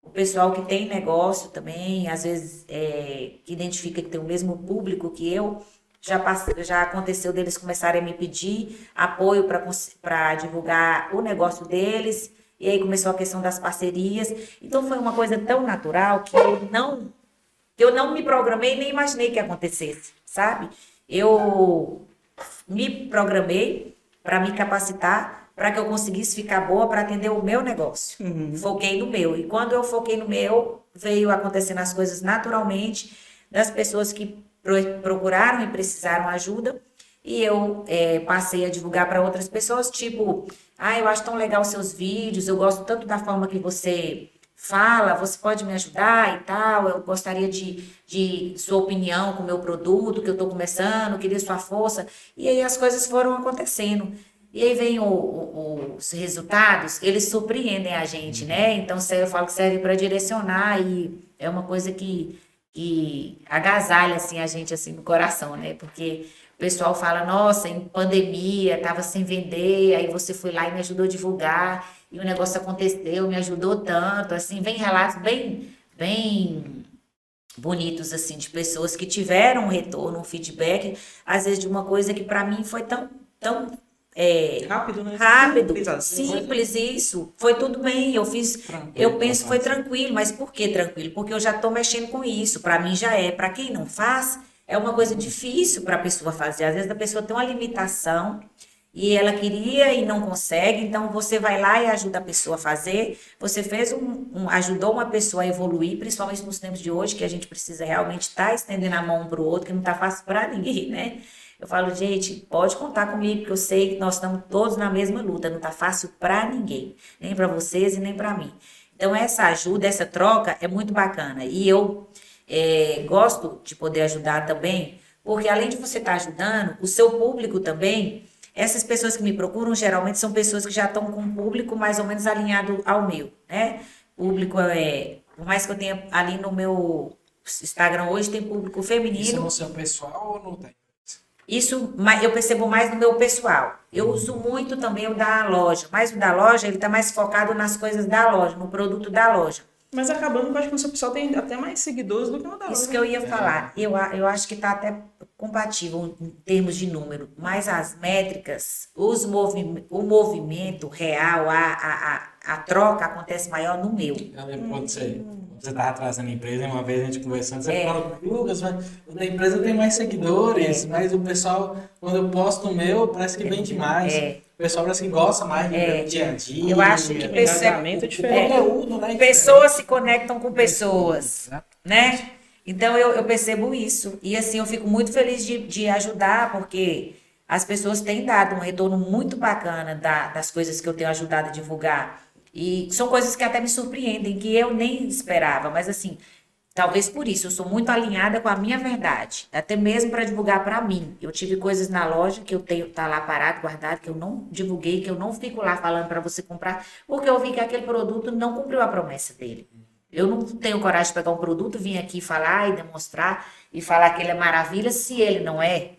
o pessoal que tem negócio também, às vezes, é, que identifica que tem o mesmo público que eu, já, já aconteceu deles começarem a me pedir apoio para divulgar o negócio deles. e aí começou a questão das parcerias. Então foi uma coisa tão natural que eu não eu não me programei nem imaginei que acontecesse, sabe? Eu me programei para me capacitar para que eu conseguisse ficar boa para atender o meu negócio. Uhum. Foquei no meu. E quando eu foquei no meu, veio acontecendo as coisas naturalmente das pessoas que pro- procuraram e precisaram ajuda. E eu é, passei a divulgar para outras pessoas, tipo, ah, eu acho tão legal seus vídeos, eu gosto tanto da forma que você fala, você pode me ajudar e tal, eu gostaria de, de sua opinião com o meu produto, que eu estou começando, queria sua força. E aí as coisas foram acontecendo. E aí vem o- o- os resultados, eles surpreendem a gente, né? Então se- eu falo que serve para direcionar e é uma coisa que, que agasalha assim, a gente assim, no coração, né? Porque o pessoal fala, nossa, em pandemia, estava sem vender, aí você foi lá e me ajudou a divulgar, e o negócio aconteceu, me ajudou tanto, assim, vem relatos bem, bem bonitos, assim, de pessoas que tiveram um retorno, um feedback, às vezes de uma coisa que para mim foi tão, tão é, Rápido, né? rápido, Simples assim. simples isso, foi tudo bem, eu fiz, Tranquilo, eu penso que foi tranquilo, mas por que tranquilo? Porque eu já estou mexendo com isso, para mim já é, para quem não faz, é uma coisa difícil para a pessoa fazer, às vezes a pessoa tem uma limitação e ela queria e não consegue, então você vai lá e ajuda a pessoa a fazer, você fez um, um- ajudou uma pessoa a evoluir, principalmente nos tempos de hoje, que a gente precisa realmente estar estendendo a mão um para o outro, que não está fácil para ninguém, né? Eu falo, gente, pode contar comigo, porque eu sei que nós estamos todos na mesma luta, não está fácil para ninguém, nem para vocês e nem para mim. Então, essa ajuda, essa troca é muito bacana. E eu é, gosto de poder ajudar também, porque além de você estar ajudando, o seu público também, essas pessoas que me procuram geralmente são pessoas que já estão com um público mais ou menos alinhado ao meu, né? Público é, por mais que eu tenha ali no meu Instagram hoje tem público Isso feminino, no seu pessoal ou não tem? isso eu percebo mais no meu pessoal. Eu uso muito também o da loja, mas o da loja ele está mais focado nas coisas da loja, no produto da loja. Mas acabando, eu acho que o seu pessoal tem até mais seguidores do que o da Isso loja. que eu ia falar. Eu, eu acho que está até compatível em termos de número, mas as métricas, os movi o movimento real, a, a, a, a troca acontece maior no meu. Eu lembro quando você, quando você tava trazendo a empresa, uma vez a gente conversando, você É. falou, Lucas, mas da empresa tem mais seguidores, mas o pessoal, quando eu posto o meu, parece que vende mais. É. O pessoal parece que gosta mais de É. dia a dia. Eu acho que O pessoa- é diferente. conteúdo, né? Pessoas se conectam com pessoas. Né? Então eu, eu percebo isso. E assim, eu fico muito feliz de, de ajudar, porque as pessoas têm dado um retorno muito bacana da- das coisas que eu tenho ajudado a divulgar. E são coisas que até me surpreendem, que eu nem esperava, mas assim, talvez por isso, eu sou muito alinhada com a minha verdade, até mesmo para divulgar para mim. Eu tive coisas na loja que eu tenho, tá lá parado, guardado, que eu não divulguei, que eu não fico lá falando para você comprar, porque eu vi que aquele produto não cumpriu a promessa dele. Eu não tenho coragem de pegar um produto, vir aqui falar e demonstrar e falar que ele é maravilha se ele não é.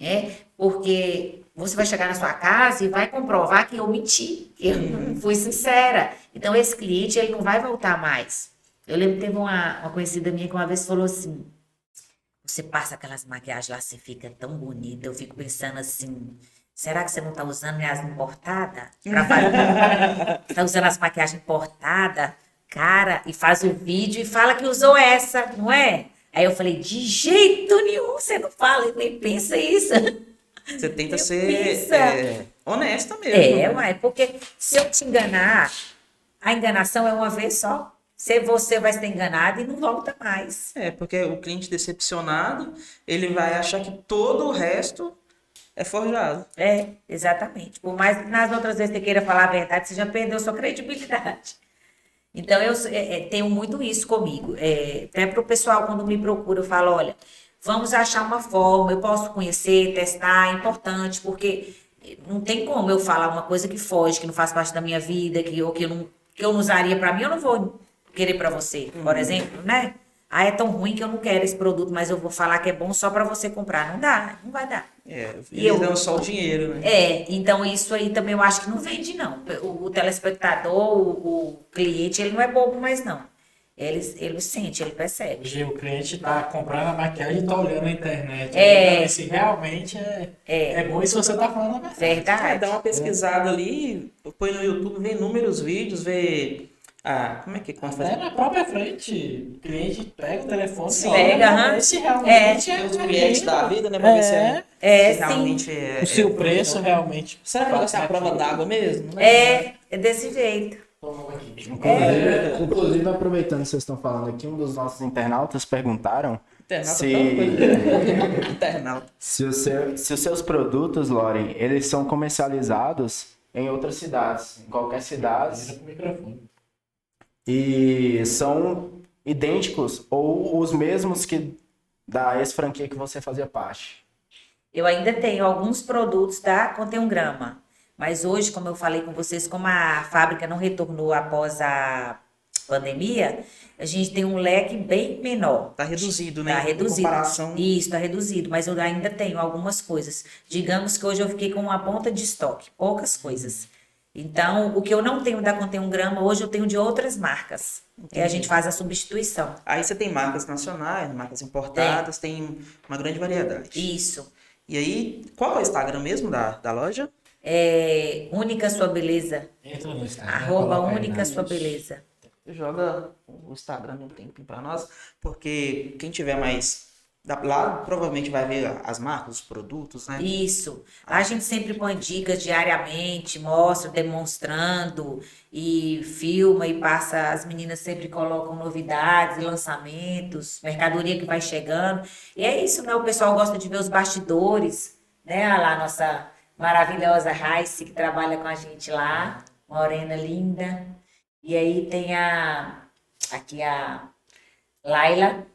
né? Porque você vai chegar na sua casa e vai comprovar que eu menti, que eu não <laughs> fui sincera. Então, esse cliente ele não vai voltar mais. Eu lembro que teve uma, uma conhecida minha que uma vez falou assim: você passa aquelas maquiagens lá, você fica tão bonita. Eu fico pensando assim. Será que você não está usando minhas importadas? Está <laughs> usando as maquiagens importadas? Cara, e faz o vídeo e fala que usou essa, não é? Aí eu falei, de jeito nenhum, você não fala e nem pensa isso. Você <laughs> tenta Eu ser é, honesta mesmo. É, uai, porque se eu te enganar, a enganação é uma vez só. Se você vai ser enganado e não volta mais. É, porque o cliente decepcionado, ele vai achar que todo o resto é forjado. É, exatamente. Por mais que nas outras vezes você queira falar a verdade, você já perdeu sua credibilidade. Então, eu é, é, tenho muito isso comigo. É, até para o pessoal, quando me procura, eu falo, olha, vamos achar uma forma, eu posso conhecer, testar, é importante, porque não tem como eu falar uma coisa que foge, que não faz parte da minha vida, que, ou que, eu não, que eu não usaria para mim, eu não vou querer para você, por exemplo, né? Ah, é tão ruim que eu não quero esse produto, mas eu vou falar que é bom só para você comprar. Não dá, não vai dar. É, E eles eu- dão só o dinheiro, né? É, então isso aí também eu acho que não vende, não. O, o telespectador, o, o cliente, ele não é bobo mais, não. ele, ele sente, ele percebe. Hoje o cliente está comprando a maquiagem e está olhando na internet. É. ver se realmente é, é. bom e se você está falando a verdade. É, Verdade. dá uma pesquisada ali, põe no YouTube, vê inúmeros vídeos, vê. Ah, como é que quando faz? É na própria frente. O cliente pega o telefone Sim. e olha Pega, aham. ver se realmente é. Os clientes da vida, né? Pra ver se, é, É, se sim. realmente é. O é- preço realmente. Será que vai ser a prova d'água mesmo? né? É, é desse jeito. Inclusive, inclusive, aproveitando que vocês estão falando aqui, um dos nossos internautas perguntaram Internauta se. <laughs> Internauta. se, o seu- se os seus produtos, Loren, eles são comercializados em outras cidades, em qualquer cidade. E são idênticos ou os mesmos que da ex-franquia que você fazia parte. Eu ainda tenho alguns produtos da Contém um Grama, mas hoje, como eu falei com vocês, como a fábrica não retornou após a pandemia, a gente tem um leque bem menor. Tá reduzido, né? Tá Em reduzido. comparação. Isso, tá reduzido, mas eu ainda tenho algumas coisas. Digamos que hoje eu fiquei com uma ponta de estoque, poucas coisas. Então, o que eu não tenho da Contém um Grama, hoje eu tenho de outras marcas. E a gente faz a substituição. Aí você tem marcas nacionais, marcas importadas, tem uma grande variedade. Isso. E aí, qual é o Instagram mesmo da, da loja? É, única sua beleza. Entra no Instagram. Arroba única sua beleza. Joga o Instagram um tempinho pra nós, porque quem tiver mais lá provavelmente vai ver as marcas, os produtos, né? Isso. A gente sempre põe dicas diariamente, mostra, demonstrando e filma e passa. As meninas sempre colocam novidades, lançamentos, mercadoria que vai chegando. E é isso, né? O pessoal gosta de ver os bastidores, né? Olha lá, nossa maravilhosa Raice que trabalha com a gente lá, morena linda. E aí tem a aqui a Laila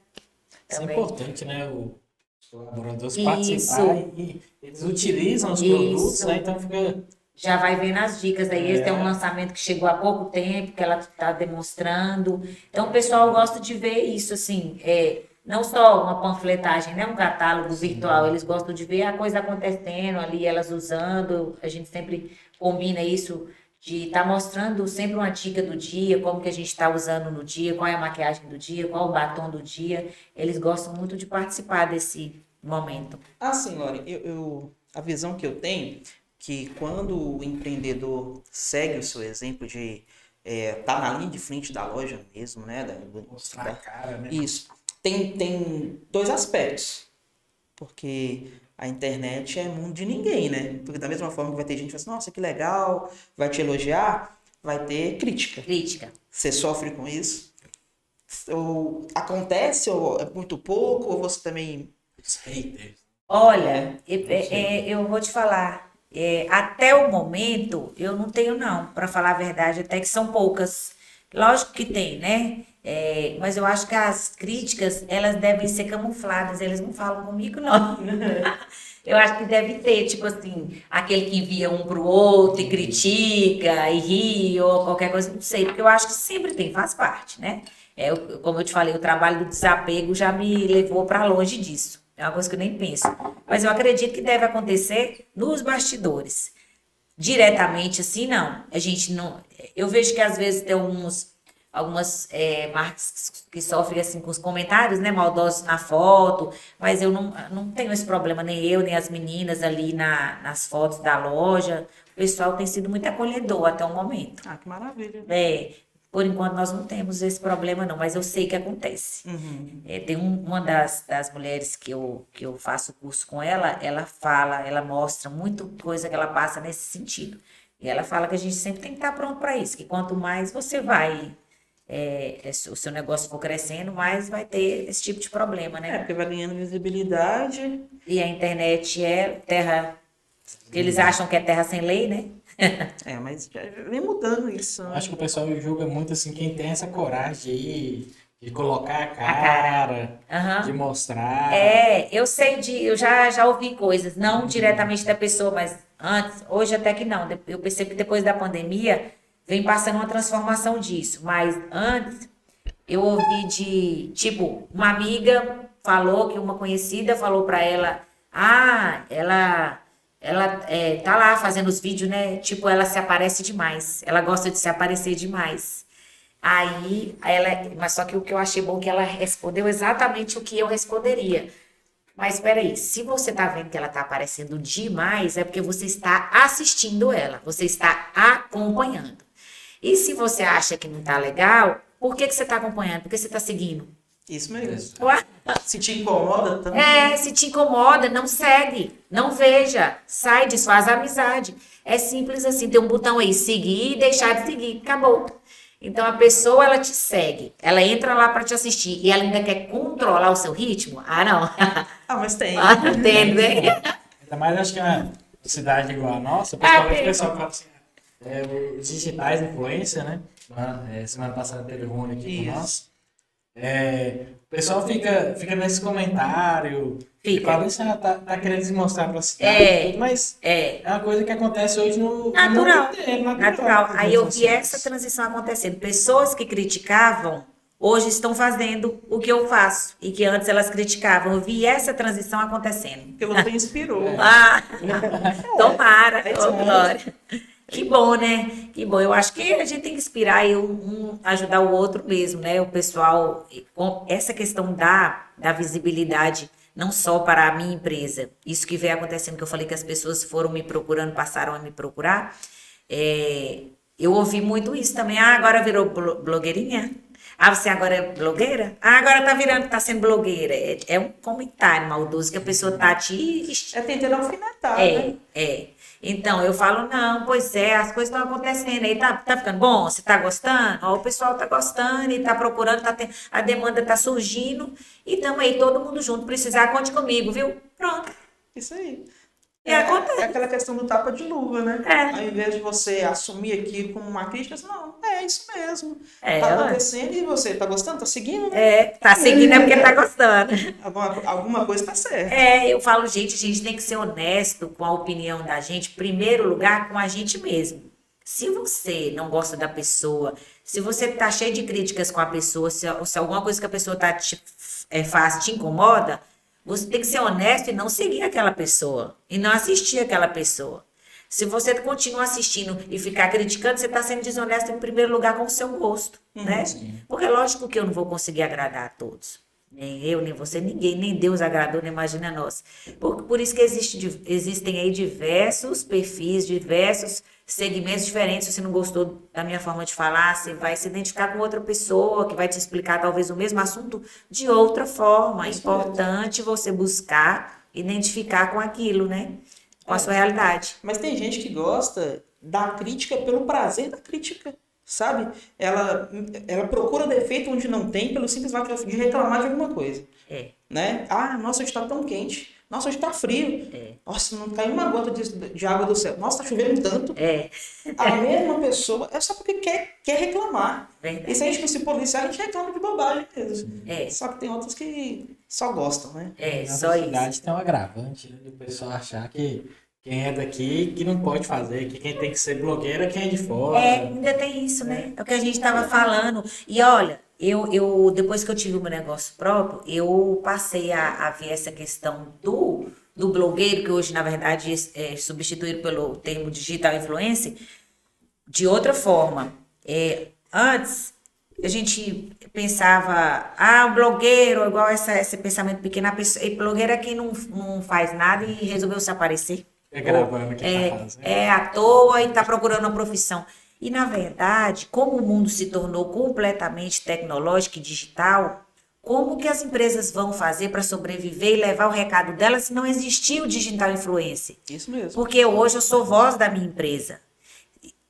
Isso é também. importante, né? O- Os colaboradores Isso. participarem e eles utilizam os Isso. produtos, né? Então fica. já vai vendo as dicas. Aí esse É. é um lançamento que chegou há pouco tempo, que ela está demonstrando. Então o pessoal gosta de ver isso, assim, é, não só uma panfletagem, né? Um catálogo virtual. Eles gostam de ver a coisa acontecendo ali, elas usando. A gente sempre combina isso de estar mostrando sempre uma dica do dia, como que a gente está usando no dia, qual é a maquiagem do dia, qual o batom do dia. Eles gostam muito de participar desse momento. Ah, sim, Lore, eu, eu- a visão que eu tenho que quando o empreendedor segue o seu exemplo de estar na linha de frente da loja mesmo, né? Da, Mostrar da- a cara, né? Isso. Tem, tem dois aspectos. Porque a internet é mundo de ninguém, né? Porque da mesma forma que vai ter gente que vai assim, nossa, que legal, vai te elogiar, vai ter crítica. Crítica. Você sofre com isso? Ou acontece, ou é muito pouco, ou você também. Os haters. Olha, é- é, eu vou te falar. é, até o momento, eu não tenho, não, para falar a verdade, até que são poucas. Lógico que tem, né? É, mas eu acho que as críticas, elas devem ser camufladas, eles não falam comigo, não. <laughs> Eu acho que deve ter, tipo assim, aquele que envia um pro outro e critica e ri ou qualquer coisa, não sei, porque eu acho que sempre tem, faz parte, né? É, eu- como eu te falei, o trabalho do desapego já me levou para longe disso. É uma coisa que eu nem penso. Mas eu acredito que deve acontecer nos bastidores. Diretamente assim, não. A gente não. Eu vejo que às vezes tem alguns, algumas é, marcas que sofrem assim com os comentários, né, maldosos na foto, mas eu não, não tenho esse problema, nem eu, nem as meninas ali na, nas fotos da loja. O pessoal tem sido muito acolhedor até o momento. Ah, que maravilha. É, por enquanto nós não temos esse problema, não, mas eu sei que acontece. Uhum. É, tem um- uma das, das mulheres que eu, que eu faço curso com ela, ela fala, ela mostra muita coisa que ela passa nesse sentido. E ela fala que a gente sempre tem que estar pronto para isso, que quanto mais você vai, é, esse- o seu negócio for crescendo, mais vai ter esse tipo de problema, É, né? porque vai ganhando visibilidade. E a internet é terra. Eles acham que é terra sem lei, né? <laughs> É, mas vem mudando isso. né? Acho que o pessoal julga muito assim quem tem essa coragem de, de colocar a cara. cara, Aham. de mostrar. É, eu sei de, eu já, já ouvi coisas, não diretamente da pessoa, mas antes, hoje até que não. Eu percebo que depois da pandemia vem passando uma transformação disso, mas antes eu ouvi de, tipo, uma amiga falou que uma conhecida falou pra ela, ah, ela ela é, tá lá fazendo os vídeos, né? Tipo, ela se aparece demais. Ela gosta de se aparecer demais. Aí, ela, mas só que o que eu achei bom é que ela respondeu exatamente o que eu responderia. Mas espera aí, se você tá vendo que ela tá aparecendo demais, é porque você está assistindo ela, você está acompanhando. E se você acha que não tá legal, por que, que você tá acompanhando? Porque você tá seguindo. Isso mesmo. Se te incomoda também. É, se te incomoda, não segue, não veja, sai, desfaz a amizade. É simples assim, tem um botão aí, seguir e deixar de seguir, acabou. Então a pessoa ela te segue, ela entra lá para te assistir e ela ainda quer controlar o seu ritmo? Ah, não. <laughs> Ah, mas tem. Ah, entende, né? Ainda mais acho que é uma cidade igual a nossa, principalmente É, o pessoal que fala assim, é, os digitais influência, né? Semana, é, semana passada teve o Rony aqui Isso. com nós. É, o pessoal fica, fica nesse comentário, e Fica. fala assim, ah, tá, tá querendo se mostrar pra cidade, É. tudo, mas É, é uma coisa que acontece hoje no, no Natural. mundo inteiro, natural. nas Aí eu vi essa transição acontecendo. Pessoas que criticavam hoje estão fazendo o que eu faço e que antes elas criticavam. Eu vi essa transição acontecendo. Porque você inspirou. <laughs> Ah, tomara, É isso ô, mesmo. Glória. Que bom, né? Que bom. Eu acho que a gente tem que inspirar e um, ajudar o outro mesmo, né? O pessoal, com essa questão da, da visibilidade, não só para a minha empresa. Isso que vem acontecendo, que eu falei que as pessoas foram me procurando, passaram a me procurar. É, eu ouvi muito isso também. Ah, agora virou blo- blogueirinha? Ah, você agora é blogueira? Ah, agora tá virando, tá sendo blogueira. É, é um comentário maldoso que a pessoa tá te É tentando alfinetar, é, né? é. Então, eu falo, não, pois é, as coisas estão acontecendo aí, tá, tá ficando bom? Você tá gostando? Ó, o pessoal tá gostando e tá procurando, tá a demanda tá surgindo e estamos aí todo mundo junto. Precisar, conte comigo, viu? Pronto. Isso aí. É, acontece. é aquela questão do tapa de luva, né? É. Ao invés de você assumir aqui como uma crítica, você, não, é isso mesmo. É, tá acontecendo e você tá gostando? Tá seguindo? né? É, tá seguindo é porque tá gostando. Alguma, alguma coisa tá certa. É, eu falo, gente, a gente tem que ser honesto com a opinião da gente, em primeiro lugar, com a gente mesmo. Se você não gosta da pessoa, se você tá cheio de críticas com a pessoa, se, se alguma coisa que a pessoa tá te, é, faz te incomoda, você tem que ser honesto e não seguir aquela pessoa. E não assistir aquela pessoa. Se você continua assistindo e ficar criticando, você está sendo desonesto em primeiro lugar com o seu gosto, né? Porque é lógico que eu não vou conseguir agradar a todos. Nem eu, nem você, ninguém, nem Deus agradou, nem imagina nós. Por, por isso que existe, existem aí diversos perfis, diversos segmentos diferentes. Se você não gostou da minha forma de falar, você vai se identificar com outra pessoa que vai te explicar talvez o mesmo assunto de outra forma. É importante você buscar identificar com aquilo, né? Com a sua realidade. Mas tem gente que gosta da crítica pelo prazer da crítica, sabe? Ela, ela procura defeito onde não tem pelo simples fato de reclamar de alguma coisa, É. né? Ah, nossa, hoje tá tão quente. Nossa, hoje tá frio. É. Nossa, não caiu uma gota de, de água do céu. Nossa, tá chovendo tanto. É, A mesma pessoa é só porque quer, quer reclamar. Verdade. E se a gente não se policiar, a gente reclama de bobagem mesmo. É. Só que tem outros que só gostam, né? é, Na só isso. tem um agravante, né? Do pessoal achar que quem é daqui que não pode fazer, que quem tem que ser blogueira é quem é de fora. É, ainda tem isso, né? É o que a gente estava falando. E olha, eu, eu depois que eu tive o meu negócio próprio, eu passei a, a ver essa questão do, do blogueiro, que hoje, na verdade, é substituído pelo termo digital influencer, de outra forma. É, antes, a gente pensava, ah, o blogueiro, igual essa, esse pensamento pequeno, a pessoa, e blogueiro é quem não, não faz nada e resolveu se aparecer. É gravando aqui É, pra casa. é à toa e está procurando uma profissão. E, na verdade, como o mundo se tornou completamente tecnológico e digital, como que as empresas vão fazer para sobreviver e levar o recado delas se não existir o digital influencer? Isso mesmo. Porque hoje eu sou voz da minha empresa.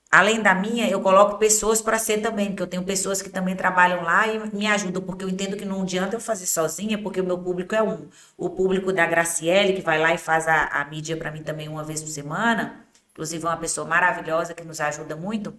Além da minha, eu coloco pessoas para ser também, porque eu tenho pessoas que também trabalham lá e me ajudam, porque eu entendo que não adianta eu fazer sozinha, porque o meu público é um. O público da Graciele, que vai lá e faz a, a mídia para mim também uma vez por semana, inclusive uma pessoa maravilhosa que nos ajuda muito,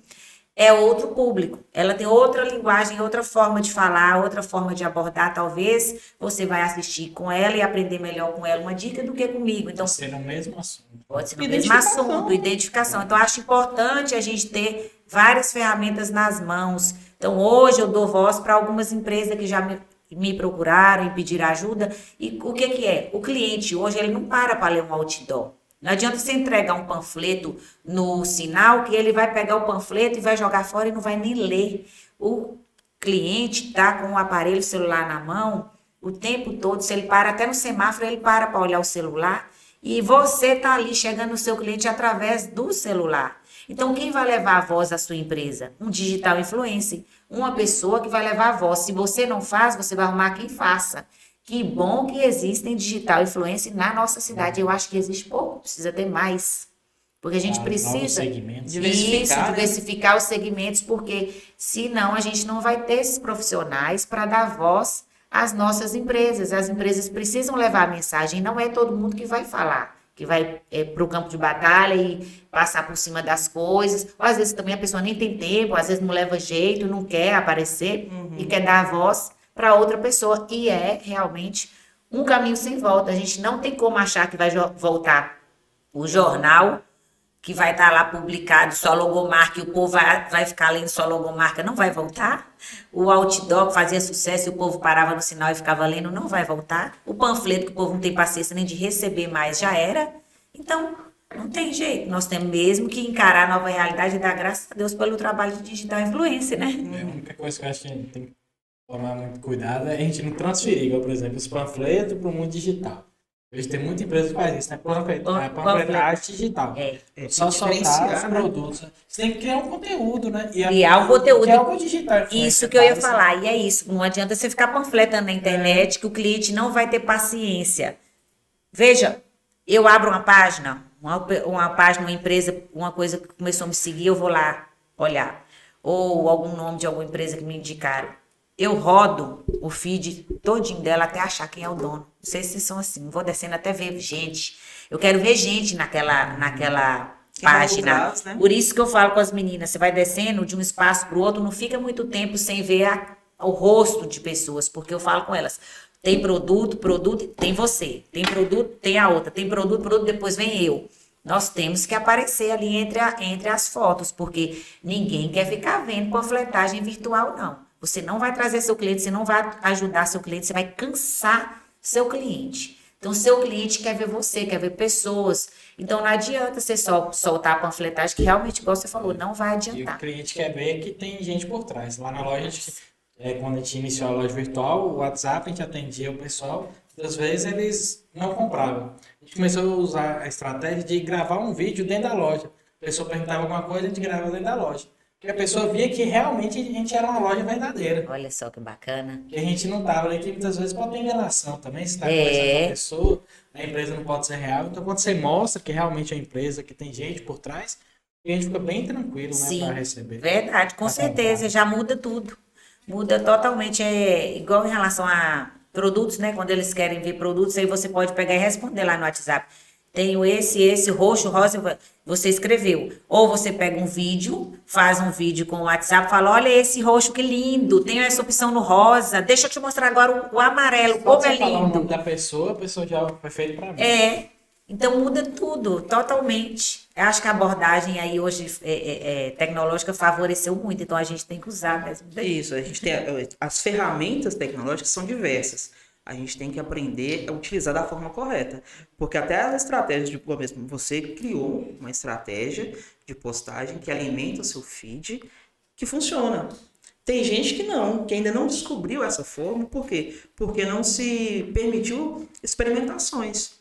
é outro público. Ela tem outra linguagem, outra forma de falar, outra forma de abordar. Talvez você vai assistir com ela e aprender melhor com ela uma dica do que comigo. Então, Ser no mesmo assunto. Pode ser no mesmo assunto, identificação. Então, acho importante a gente ter várias ferramentas nas mãos. Então, hoje eu dou voz para algumas empresas que já me, me procuraram e pediram ajuda. E o que, que é? O cliente hoje ele não para para ler um outdoor. Não adianta você entregar um panfleto no sinal que ele vai pegar o panfleto e vai jogar fora e não vai nem ler. O, cliente está com o aparelho celular na mão o tempo todo, se ele para até no semáforo, ele para para olhar o celular e você está ali chegando no seu cliente através do celular. Então, quem vai levar a voz à sua empresa? Um digital influencer. Uma pessoa que vai levar a voz. Se você não faz, você vai arrumar quem faça. Que bom que existem digital influencer na nossa cidade. Eu acho que existe pouco, precisa ter mais. Porque a gente Ah, precisa. Diversificar, isso, né? diversificar os segmentos, porque senão a gente não vai ter esses profissionais para dar voz às nossas empresas. As empresas precisam levar a mensagem, não é todo mundo que vai falar, que vai para o campo de batalha e passar por cima das coisas. Ou às vezes também a pessoa nem tem tempo, às vezes não leva jeito, não quer aparecer e quer dar voz para outra pessoa. E é realmente um caminho sem volta. A gente não tem como achar que vai voltar o jornal que vai estar lá publicado só logomarca e o povo vai, vai ficar lendo só logomarca, não vai voltar. O outdoor que fazia sucesso e o povo parava no sinal e ficava lendo, não vai voltar. O panfleto que o povo não tem paciência nem de receber mais, já era. Então, não tem jeito. Nós temos mesmo que encarar a nova realidade e dar graças a Deus pelo trabalho de digital influencer, né? É, a única coisa que eu acho que tem tomar muito cuidado é a gente não transferir, igual, por exemplo, os panfletos para o mundo digital. Hoje tem muita empresa que faz isso, né? Panflet- Pan- é, digital. É. É, Só soltar os né? produtos. Você tem que criar um conteúdo, né? E Criar um conteúdo. Que é o que o digital Isso que eu ia né? falar, e é isso. Não adianta você ficar panfletando na internet que o cliente não vai ter paciência. Veja, eu abro uma página, uma, uma página, uma empresa, uma coisa que começou a me seguir, eu vou lá olhar. Ou algum nome de alguma empresa que me indicaram. Eu rodo o feed todinho dela até achar quem é o dono. Não sei se vocês são assim. Vou descendo até ver gente. Eu quero ver gente naquela, naquela página. trás, né? Por isso que eu falo com as meninas, você vai descendo de um espaço para o outro, não fica muito tempo sem ver a- o rosto de pessoas, porque eu falo com elas. Tem produto, produto, tem você. Tem produto, tem a outra. Tem produto, produto, depois vem eu. Nós temos que aparecer ali entre, a- entre as fotos, porque ninguém quer ficar vendo panfletagem virtual, não. Você não vai trazer seu cliente, você não vai ajudar seu cliente, você vai cansar seu cliente. Então, seu cliente quer ver você, quer ver pessoas. Então, não adianta você só soltar a panfletagem, que realmente, igual você falou, não vai E o adiantar. cliente quer ver que tem gente por trás. Lá na loja, a gente, é, quando a gente iniciou a loja virtual, o WhatsApp, a gente atendia o pessoal. Às vezes eles não compravam. A gente começou a usar a estratégia de gravar um vídeo dentro da loja. A pessoa perguntava alguma coisa, a gente gravava dentro da loja. Porque a pessoa via que realmente a gente era uma loja verdadeira. Olha só que bacana. Que a gente não tava ali, que muitas vezes pode ter enganação também. Você está É. conversando com a pessoa, a empresa não pode ser real. Então, quando você mostra que realmente é uma empresa, que tem gente por trás, a gente fica bem tranquilo, né, para receber. Verdade, com certeza, comprar. já muda tudo. Muda totalmente. É igual em relação a produtos, né? Quando eles querem ver produtos, aí você pode pegar e responder lá no WhatsApp. Tenho esse, esse, roxo, rosa, você escreveu. Ou você pega um vídeo, faz um vídeo com o WhatsApp, fala: olha esse roxo, que lindo, tenho essa opção no rosa, deixa eu te mostrar agora o, o amarelo, como é você falar o nome lindo. da pessoa, a pessoa já foi feita para mim. É, então muda tudo, totalmente. Eu acho que a abordagem aí hoje é, é, é, tecnológica favoreceu muito, então a gente tem que usar mesmo. Isso, a gente tem as ferramentas tecnológicas são diversas. A gente tem que aprender a utilizar da forma correta. Porque até as estratégias de igual mesmo, você criou uma estratégia de postagem que alimenta o seu feed que funciona. Tem gente que não, que ainda não descobriu essa forma, por quê? Porque não se permitiu experimentações,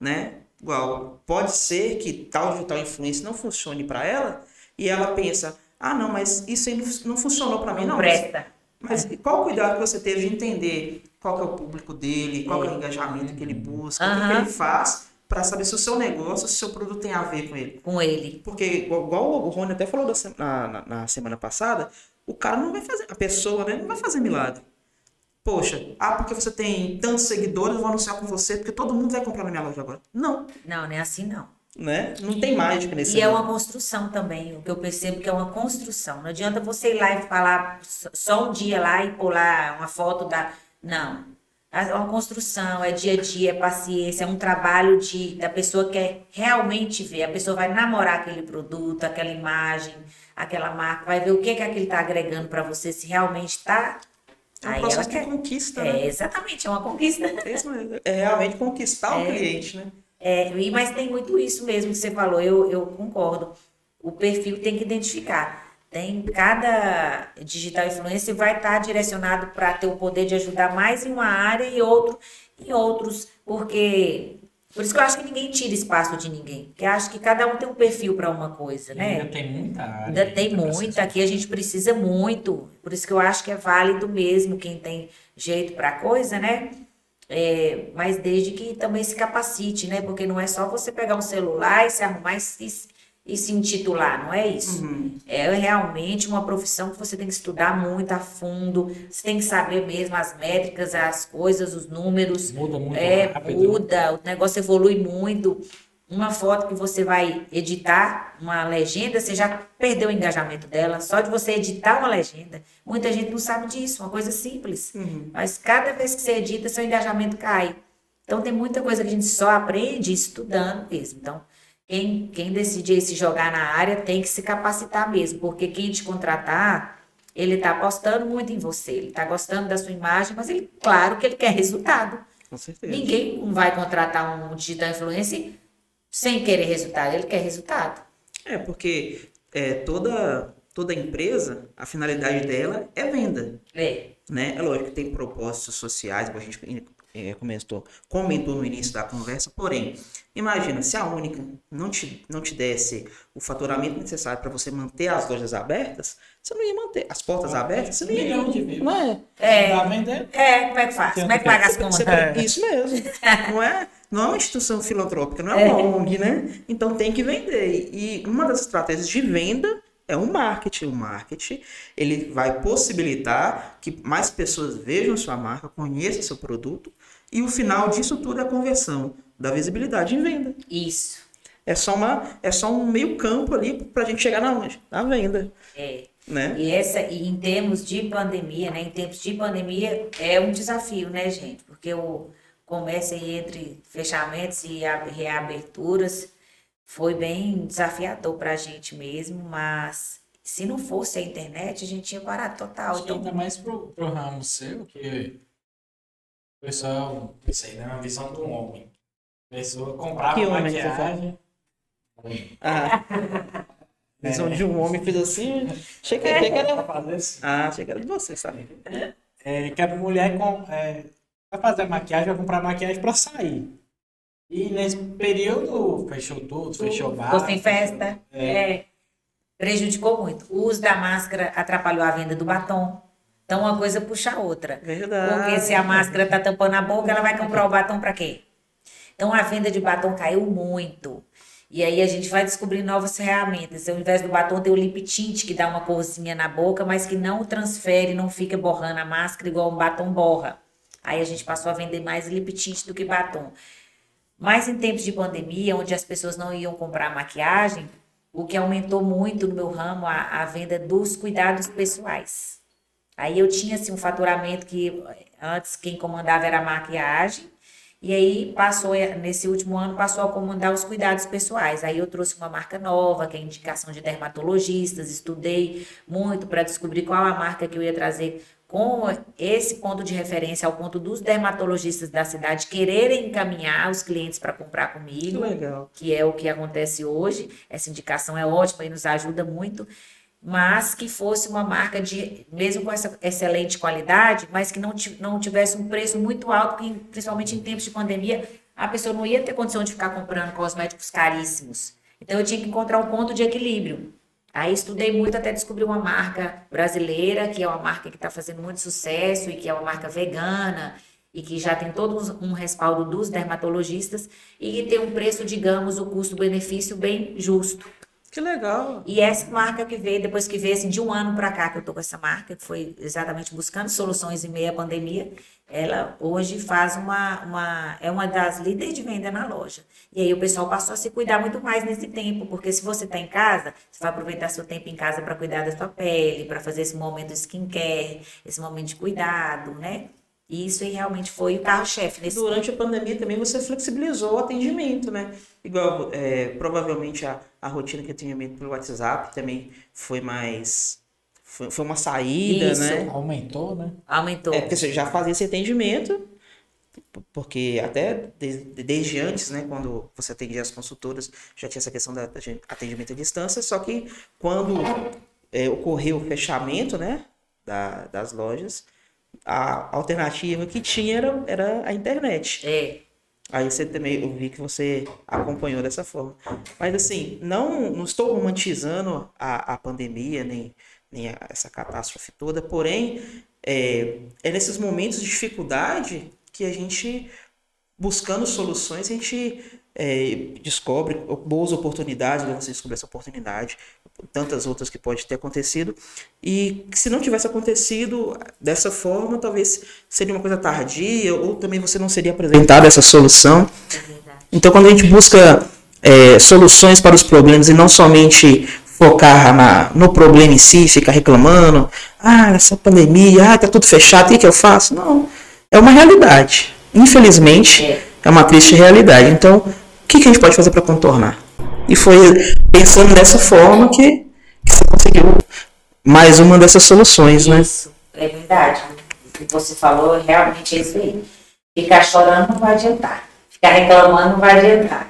né? Igual, pode ser que tal digital influência não funcione para ela e ela pensa: "Ah, não, mas isso aí não, funcionou para mim Não não". Mas- presta. mas qual o cuidado que você teve de entender qual é o público dele, qual é o engajamento que ele busca, o que que, ele faz para saber se o seu negócio, se o seu produto tem a ver com ele. Com ele. Porque, igual, o Rony até falou se- na, na, na semana passada, o cara não vai fazer, a pessoa né, não vai fazer milagre. Poxa, ah, porque você tem tantos seguidores, eu vou anunciar com você, porque todo mundo vai comprar na minha loja agora. Não, Não, não é assim não. né? Não tem mágica nesse E é mundo. uma construção também, o que eu percebo que é uma construção. Não adianta você ir lá e falar só um dia lá e pular uma foto da. Não. É uma construção, é dia a dia, é paciência, é um trabalho de, da pessoa que quer realmente ver. A pessoa vai namorar aquele produto, aquela imagem, aquela marca, vai ver o que, que aquele está agregando para você, se realmente está. É um Aí processo de quer. conquista, né? É, exatamente, é uma conquista. É. É realmente conquistar o cliente, né? É, mas tem muito isso mesmo que você falou, eu, eu concordo. O perfil tem que identificar. Tem cada digital influencer vai estar direcionado para ter o poder de ajudar mais em uma área e outro em outros, porque por isso que eu acho que ninguém tira espaço de ninguém, porque eu acho que cada um tem um perfil para uma coisa, E né? Ainda tem muita área. Ainda tem ser aqui a gente precisa muito. Por isso que eu acho que é válido mesmo quem tem jeito para coisa, né? É, mas desde que também se capacite, né? Porque não é só você pegar um celular e se arrumar e se, e se intitular, não é isso. É realmente uma profissão que você tem que estudar muito a fundo, você tem que saber mesmo as métricas, as coisas, os números. Muda muito É, rápido. muda, o negócio evolui muito. Uma foto que você vai editar, uma legenda, você já perdeu o engajamento dela. Só de você editar uma legenda. Muita gente não sabe disso, uma coisa simples. Mas cada vez que você edita, seu engajamento cai. Então tem muita coisa que a gente só aprende estudando mesmo. Então, quem, quem decidir se jogar na área tem que se capacitar mesmo, porque quem te contratar, ele está apostando muito em você, ele está gostando da sua imagem, mas ele, claro que ele quer resultado. Com certeza. Ninguém vai contratar um digital influencer sem querer resultado, ele quer resultado. É, porque é, toda, toda empresa, a finalidade dela é venda. É, né? É lógico que tem propósitos sociais, a gente eh, comentou, comentou no início da conversa, porém, imagina se a Única não te, não te desse o faturamento necessário para você manter as lojas abertas, você não ia manter as portas abertas, você não ia. milhão de. Não é? É. É, como é que faz? Como é que paga as contas? Você- Isso mesmo. <laughs> Não é, não é uma instituição filantrópica, não é uma ONG, né? Então tem que vender. E uma das estratégias de venda é o marketing. O marketing ele vai possibilitar que mais pessoas vejam sua marca, conheçam seu produto. E o final disso tudo é a conversão da visibilidade em venda. Isso, É só, uma, é só um meio campo ali para a gente chegar na onde? Na venda. é. Né? E, essa, e em termos de pandemia, né? Em tempos de pandemia é um desafio, né, gente? Porque o comércio aí entre fechamentos e a- reaberturas foi bem desafiador para a gente mesmo, mas se não fosse a internet, a gente tinha parado total. Acho Então, ainda mais pro, pro ramo seu, que o pessoal, isso aí, né? Uma visão do homem. Pessoa comprava Que homem que você maquiagem. Ah. <laughs> Visão de um homem fez assim. Achei que, achei que era. <laughs> fazer assim. Ah, achei que era de você, sabe? É, que a mulher com, é, vai fazer maquiagem, vai comprar maquiagem pra sair. E nesse período fechou tudo, fechou o bar. ficou sem festa, É. é, prejudicou muito. O uso da máscara atrapalhou a venda do batom. Então, uma coisa puxa a outra. Verdade. Porque se a máscara tá tampando a boca, ela vai comprar o batom para quê? Então a venda de batom caiu muito. E aí a gente vai descobrir novas ferramentas. Ao invés do batom ter o lip tint que dá uma corzinha na boca, mas que não transfere, não fica borrando a máscara igual um batom borra. Aí a gente passou a vender mais lip tint do que batom. Mas em tempos de pandemia, onde as pessoas não iam comprar maquiagem, o que aumentou muito no meu ramo a, a venda dos cuidados pessoais. Aí eu tinha assim um faturamento que antes quem comandava era a maquiagem, e aí passou nesse último ano passou a comandar os cuidados pessoais. Aí eu trouxe uma marca nova, que é a indicação de dermatologistas, estudei muito para descobrir qual a marca que eu ia trazer com esse ponto de referência ao ponto dos dermatologistas da cidade quererem encaminhar os clientes para comprar Que comigo legal. que é o que acontece hoje. Essa indicação é ótima e nos ajuda muito, mas que fosse uma marca de, mesmo com essa excelente qualidade, mas que não, não tivesse um preço muito alto, porque, principalmente em tempos de pandemia, a pessoa não ia ter condição de ficar comprando cosméticos caríssimos. Então eu tinha que encontrar um ponto de equilíbrio. Aí estudei muito até descobrir uma marca brasileira, que é uma marca que está fazendo muito sucesso e que é uma marca vegana e que já tem todo um respaldo dos dermatologistas e que tem um preço, digamos, o custo-benefício bem justo. Que legal. E essa marca que veio, depois que veio, assim, de um ano para cá que eu tô com essa marca, que foi exatamente buscando soluções em meio à pandemia, ela hoje faz uma, uma, é uma das líderes de venda na loja. E aí o pessoal passou a se cuidar muito mais nesse tempo, porque se você está em casa, você vai aproveitar seu tempo em casa para cuidar da sua pele, para fazer esse momento skincare, esse momento de cuidado, né? E isso aí realmente foi o carro-chefe nesse Durante a pandemia também você flexibilizou o atendimento, né? Igual, é, provavelmente a, a rotina de atendimento pelo WhatsApp também foi mais. Foi, foi uma saída, Isso. né? Aumentou, né? aumentou. É, porque você já fazia esse atendimento, porque até desde, desde antes, né, quando você atendia as consultoras, já tinha essa questão da da atendimento à distância, só que quando é, ocorreu o fechamento né, da- das lojas, a alternativa que tinha era, era a internet. É. Aí você também, eu vi que você acompanhou dessa forma. Mas assim, não, não estou romantizando a, a pandemia, nem, nem a- essa catástrofe toda, porém, é, é nesses momentos de dificuldade que a gente, buscando soluções, a gente é, descobre boas oportunidades, né? você descobre essa oportunidade, tantas outras que pode ter acontecido, e se não tivesse acontecido dessa forma, talvez seria uma coisa tardia, ou também você não seria apresentado essa solução. Então, quando a gente busca é, soluções para os problemas e não somente focar na, no problema em si, ficar reclamando, ah, essa pandemia, ah, tá tudo fechado, o que, que eu faço? Não, é uma realidade. Infelizmente, É. é uma triste realidade. Então, o que, que a gente pode fazer para contornar? E foi pensando dessa forma que, que você conseguiu mais uma dessas soluções, né? Isso, é verdade. O que você falou realmente é isso aí. Ficar chorando não vai adiantar. Ficar reclamando não vai adiantar.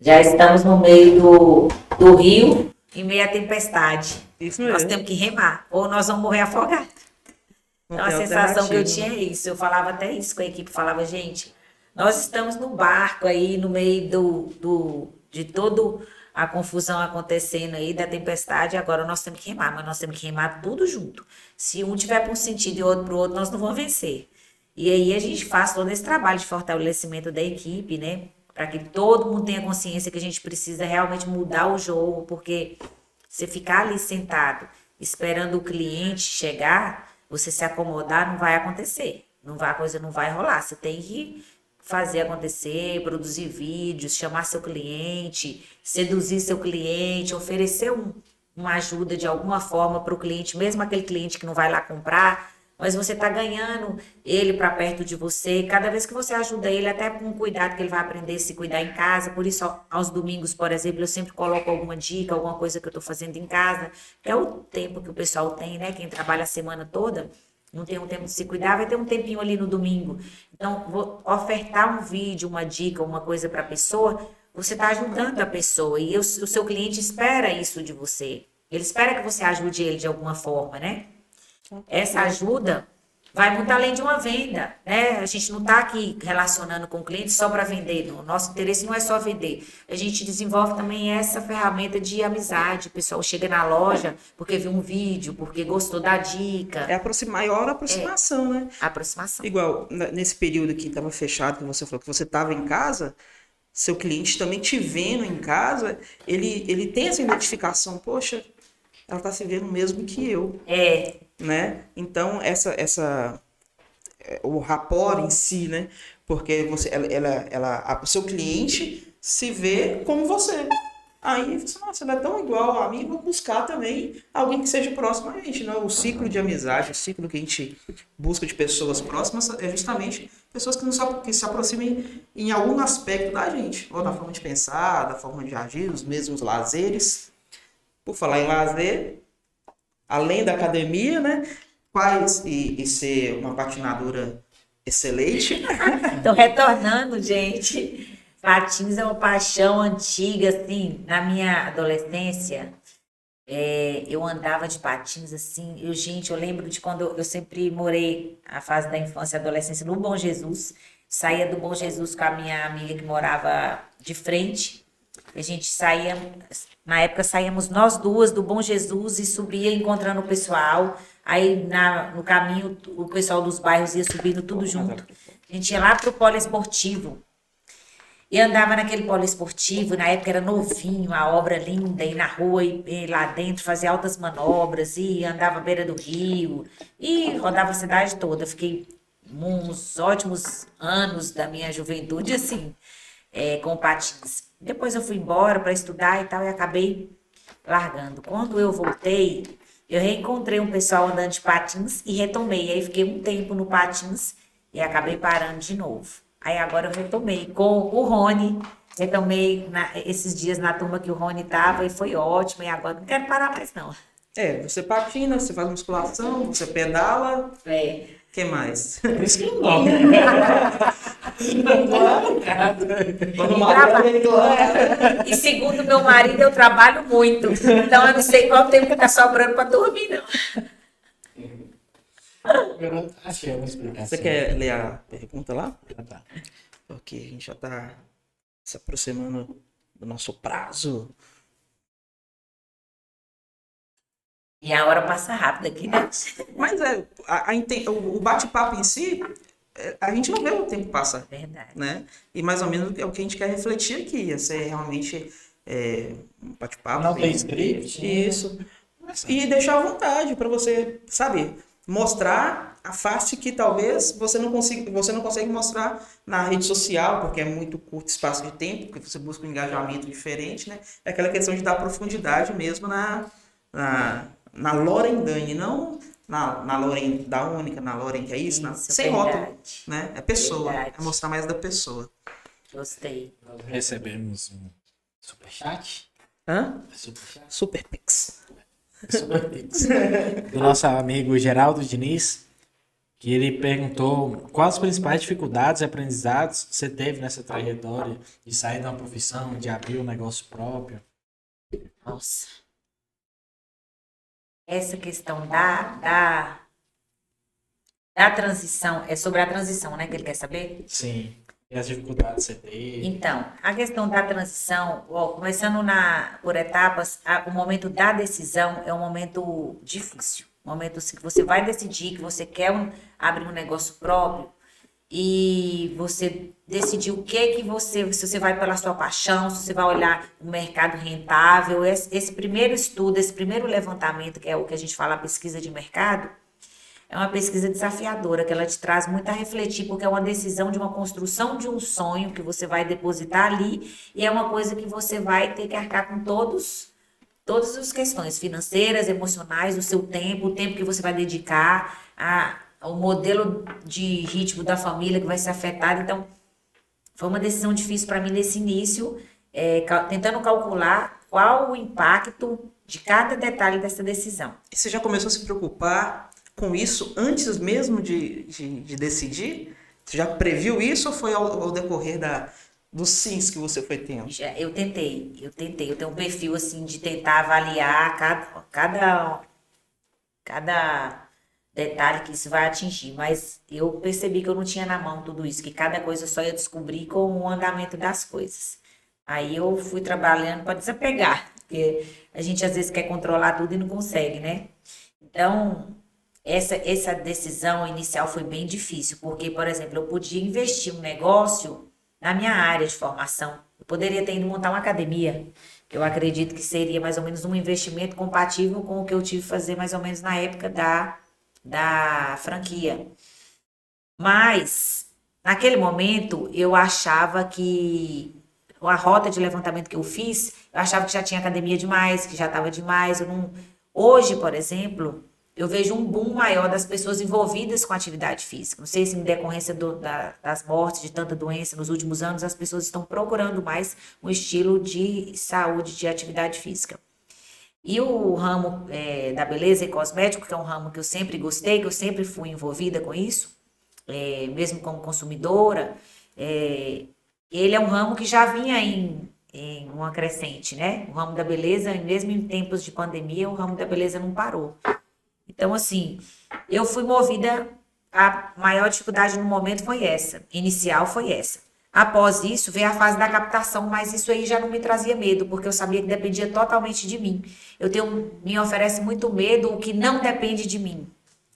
Já estamos no meio do, do rio, em meio à tempestade. Isso Nós temos que remar, ou nós vamos morrer afogados. Não Então, a sensação que eu tinha é isso. Eu falava até isso com a equipe. Falava, gente, nós estamos no barco aí, no meio do, do, de toda a confusão acontecendo aí, da tempestade. Agora nós temos que remar, mas nós temos que remar tudo junto. Se um tiver para um sentido e outro para o outro, nós não vamos vencer. E aí a gente faz todo esse trabalho de fortalecimento da equipe, né? Para que todo mundo tenha consciência que a gente precisa realmente mudar o jogo, porque você ficar ali sentado esperando o cliente chegar, você se acomodar, não vai acontecer. Não vai, a coisa não vai rolar. Você tem que fazer acontecer, produzir vídeos, chamar seu cliente, seduzir seu cliente, oferecer um- uma ajuda de alguma forma para o cliente, mesmo aquele cliente que não vai lá comprar, mas você está ganhando ele para perto de você. Cada vez que você ajuda ele, até com o cuidado que ele vai aprender a se cuidar em casa. Por isso, ao- aos domingos, por exemplo, eu sempre coloco alguma dica, alguma coisa que eu estou fazendo em casa, é o tempo que o pessoal tem, né? Quem trabalha a semana toda não tem um tempo de se cuidar, vai ter um tempinho ali no domingo. Então, vou ofertar um vídeo, uma dica, uma coisa para a pessoa, você está ajudando a pessoa e o, o seu cliente espera isso de você. Ele espera que você ajude ele de alguma forma, né? Essa ajuda vai muito além de uma venda, né? A gente não está aqui relacionando com o cliente só para vender. não. O nosso interesse não é só vender. A gente desenvolve também essa ferramenta de amizade. O pessoal chega na loja porque viu um vídeo, porque gostou da dica. É a maior aproximação, né? Aproximação. Igual, nesse período que estava fechado, que você falou que você estava em casa, seu cliente também te vendo em casa, ele, ele tem essa identificação, poxa, ela está se vendo mesmo que eu, É, né? Então, essa, essa, é, o rapport em si, né? Porque você, ela, ela, ela- a- o seu cliente se vê como você. Aí, você, nossa, ela é tão igual a mim, vou buscar também alguém que seja próximo a gente, né? O ciclo de amizade, o ciclo que a gente busca de pessoas próximas é justamente pessoas que, nos, apro- que se aproximem em algum aspecto da gente, ou da forma de pensar, da forma de agir, os mesmos lazeres. Por falar em lazer, além da academia, né? Quais e, e ser uma patinadora excelente. <laughs> Então, retornando, gente, patins é uma paixão antiga, assim, na minha adolescência. é, eu andava de patins assim, eu, gente, eu lembro de quando eu, eu sempre morei a fase da infância e adolescência no Bom Jesus, saía do Bom Jesus com a minha amiga que morava de frente, a gente saía, na época saíamos nós duas do Bom Jesus e subia encontrando o pessoal, aí na, no caminho o pessoal dos bairros ia subindo tudo junto, a gente ia lá pro poliesportivo, e andava naquele poliesportivo, na época era novinho, a obra linda, e na rua, e, e lá dentro fazia altas manobras, e andava à beira do rio, e rodava a cidade toda. Fiquei uns ótimos anos da minha juventude, assim, é, com patins. Depois eu fui embora para estudar e tal, e acabei largando. Quando eu voltei, eu reencontrei um pessoal andando de patins e retomei. Aí fiquei um tempo no patins e acabei parando de novo. Aí agora eu retomei com o Rony, retomei na- esses dias na turma que o Rony tava e foi ótimo. E agora não quero parar mais, não. É, você patina, você faz musculação, você pedala. É, que mais? Por isso que não Trabalho. reclamar. E segundo meu marido, eu trabalho muito. Então eu não sei qual tempo que tá sobrando para dormir, não. Agora, achei uma explicação. Você quer ler a pergunta lá? Ah, tá. Porque a gente já tá se aproximando do nosso prazo. E a hora passa rápido aqui, né? <laughs> Mas é, a, a o bate-papo em si, é, a gente não vê o tempo passar. Verdade. né? E mais ou menos é o que a gente quer refletir aqui, ia ser realmente é, um bate-papo. Não tem script? Isso. E deixar à vontade para você, sabe, mostrar a face que talvez você não consiga, você não consegue mostrar na rede social, porque é muito curto espaço de tempo, porque você busca um engajamento diferente, né? É aquela questão de dar profundidade mesmo na na, na Loren Dani, não na, na Loren da única, na Loren que é isso, na- Isso, sem rótulo, verdade. né? É pessoa, Verdade. é mostrar mais da pessoa. Gostei. Nós recebemos um superchat. Hã? Superchat. Super Pix. Super Pix. <laughs> Do nosso amigo Geraldo Diniz, que ele perguntou quais as principais dificuldades e aprendizados você teve nessa trajetória de sair de uma profissão, de abrir um negócio próprio. Nossa. Essa questão da, da, da transição, é sobre a transição, né, que ele quer saber? Sim. E as dificuldades que você teve. Então, a questão da transição, ó, começando na, por etapas, a- o momento da decisão é um momento difícil. Um momento que você vai decidir que você quer um- abrir um negócio próprio e você decidir o que que você, se você vai pela sua paixão, se você vai olhar o mercado rentável. Esse, esse primeiro estudo, esse primeiro levantamento, que é o que a gente fala, a pesquisa de mercado, é uma pesquisa desafiadora, que ela te traz muito a refletir, porque é uma decisão de uma construção de um sonho que você vai depositar ali, e é uma coisa que você vai ter que arcar com todos, todas as questões financeiras, emocionais, do seu tempo, o tempo que você vai dedicar, a, o modelo de ritmo da família que vai ser afetado. Então, foi uma decisão difícil para mim nesse início, é, cal- tentando calcular qual o impacto de cada detalhe dessa decisão. E você já começou a se preocupar com isso antes mesmo de, de, de decidir? Você já previu isso ou foi ao, ao decorrer da, dos sims que você foi tendo? Já, eu tentei, eu tentei. Eu tenho um perfil assim de tentar avaliar cada, cada, cada detalhe que isso vai atingir, mas eu percebi que eu não tinha na mão tudo isso, que cada coisa só ia descobrir com o andamento das coisas. Aí eu fui trabalhando para desapegar, porque a gente às vezes quer controlar tudo e não consegue, né? Então, essa, essa decisão inicial foi bem difícil, porque, por exemplo, eu podia investir um negócio na minha área de formação. Eu poderia ter ido montar uma academia, que eu acredito que seria mais ou menos um investimento compatível com o que eu tive que fazer mais ou menos na época da, da franquia. Mas, naquele momento, eu achava que a rota de levantamento que eu fiz, eu achava que já tinha academia demais, que já estava demais. Eu não... Hoje, por exemplo, eu vejo um boom maior das pessoas envolvidas com atividade física. Não sei se em decorrência do- da- das mortes de tanta doença nos últimos anos, as pessoas estão procurando mais um estilo de saúde, de atividade física. E o ramo eh, da beleza e cosmético, que é um ramo que eu sempre gostei, que eu sempre fui envolvida com isso, eh, mesmo como consumidora, eh, ele é um ramo que já vinha em, em uma crescente, né? O ramo da beleza, mesmo em tempos de pandemia, o ramo da beleza não parou. Então, assim, eu fui movida, a maior dificuldade no momento foi essa, inicial foi essa. Após isso, veio a fase da captação, mas isso aí já não me trazia medo, porque eu sabia que dependia totalmente de mim. Eu tenho, me oferece muito medo o que não depende de mim.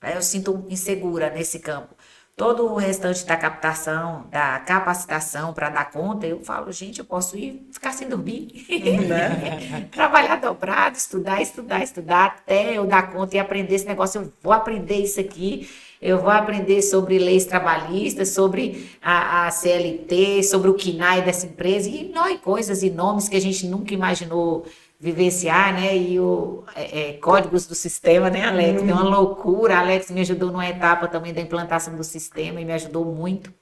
Eu sinto insegura nesse campo. Todo o restante da captação, da capacitação para dar conta, eu falo, gente, eu posso ir ficar sem dormir. <laughs> Trabalhar dobrado, estudar, estudar, estudar, até eu dar conta e aprender esse negócio. Eu vou aprender isso aqui, eu vou aprender sobre leis trabalhistas, sobre a, a CLT, sobre o KINAI dessa empresa, e nós, coisas e nomes que a gente nunca imaginou vivenciar, né? E o é, é, códigos do sistema, né, Alex? Tem uma loucura. Alex me ajudou numa etapa também da implantação do sistema e me ajudou muito.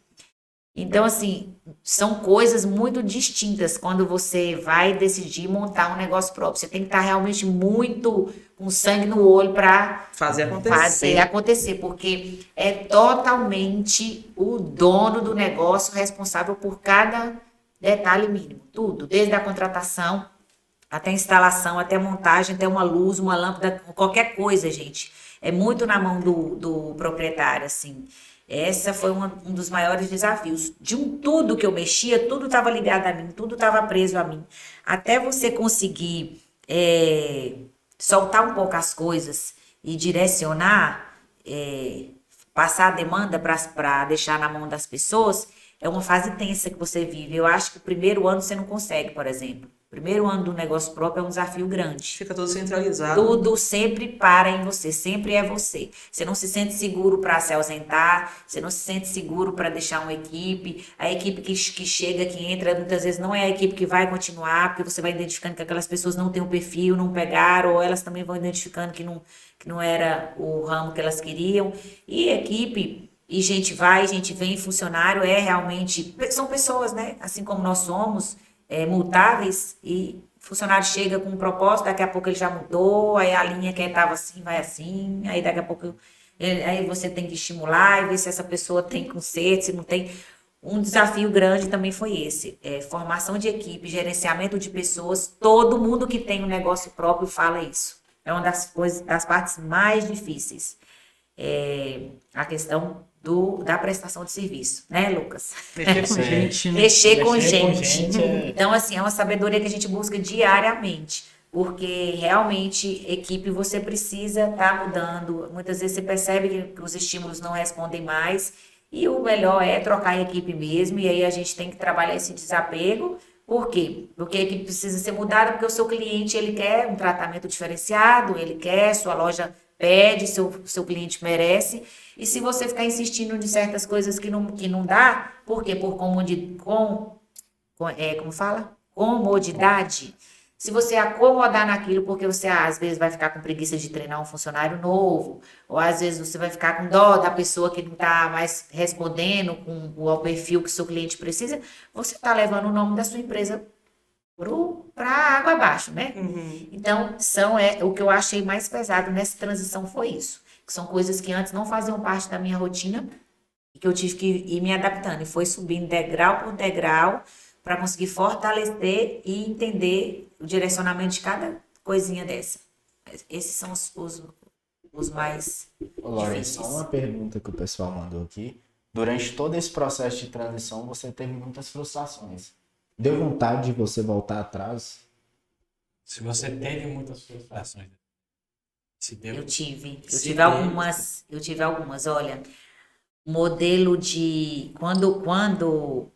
Então, assim, são coisas muito distintas quando você vai decidir montar um negócio próprio. Você tem que estar realmente muito com sangue no olho para Fazer acontecer. fazer acontecer, porque é totalmente o dono do negócio responsável por cada detalhe mínimo, tudo, desde a contratação até a instalação, até a montagem, até uma luz, uma lâmpada, qualquer coisa, gente. É muito na mão do, do proprietário, assim. Essa foi uma, um dos maiores desafios. De um tudo que eu mexia, tudo estava ligado a mim, tudo estava preso a mim. Até você conseguir é, soltar um pouco as coisas e direcionar, é, passar a demanda para deixar na mão das pessoas, é uma fase tensa que você vive. Eu acho que o primeiro ano você não consegue, por exemplo. O primeiro ano do negócio próprio é um desafio grande. Fica tudo centralizado. Tudo sempre para em você, sempre é você. Você não se sente seguro para se ausentar, você não se sente seguro para deixar uma equipe. A equipe que, que chega, que entra, muitas vezes não é a equipe que vai continuar, porque você vai identificando que aquelas pessoas não têm o perfil, não pegaram, ou elas também vão identificando que não, que não era o ramo que elas queriam. E equipe e gente vai, gente vem, funcionário é realmente. São pessoas, né? Assim como nós somos é, mutáveis e funcionário chega com um propósito, daqui a pouco ele já mudou, aí a linha que estava assim vai assim, aí daqui a pouco ele, aí você tem que estimular e ver se essa pessoa tem conserto, se não tem. Um desafio grande também foi esse: é, formação de equipe, gerenciamento de pessoas. Todo mundo que tem um negócio próprio fala isso. É uma das coisas, das partes mais difíceis. É, a questão do, da prestação de serviço, né, Lucas? Mexer com <laughs> gente, né? Mexer com Mexer com gente. gente é- Então, assim, é uma sabedoria que a gente busca diariamente. Porque realmente, equipe, você precisa estar mudando. Muitas vezes você percebe que- que os estímulos não respondem mais. E o melhor é trocar a equipe mesmo. E aí a gente tem que trabalhar esse desapego. Por quê? Porque a equipe precisa ser mudada, porque o seu cliente ele quer um tratamento diferenciado, ele quer, sua loja pede, seu, seu cliente merece. E se você ficar insistindo em certas coisas que não, que não dá, por quê? Por comodi, com, com, é, como fala? Comodidade. Se você acomodar naquilo, porque você às vezes vai ficar com preguiça de treinar um funcionário novo, ou às vezes você vai ficar com dó da pessoa que não está mais respondendo com o perfil que seu cliente precisa, você está levando o nome da sua empresa para água abaixo, né? Uhum. Então, são é, o que eu achei mais pesado nessa transição foi isso. Que são coisas que antes não faziam parte da minha rotina e que eu tive que ir me adaptando. E foi subindo degrau por degrau para conseguir fortalecer e entender o direcionamento de cada coisinha dessa. Esses são os, os, os mais Ô, Lauren, difíceis. só uma pergunta que o pessoal mandou aqui. Durante todo esse processo de transição, você teve muitas frustrações. Deu vontade de você voltar atrás? Se você teve muitas frustrações, se deu. Eu tive. Eu tive algumas. Eu tive algumas. Olha, modelo de. Quando, quando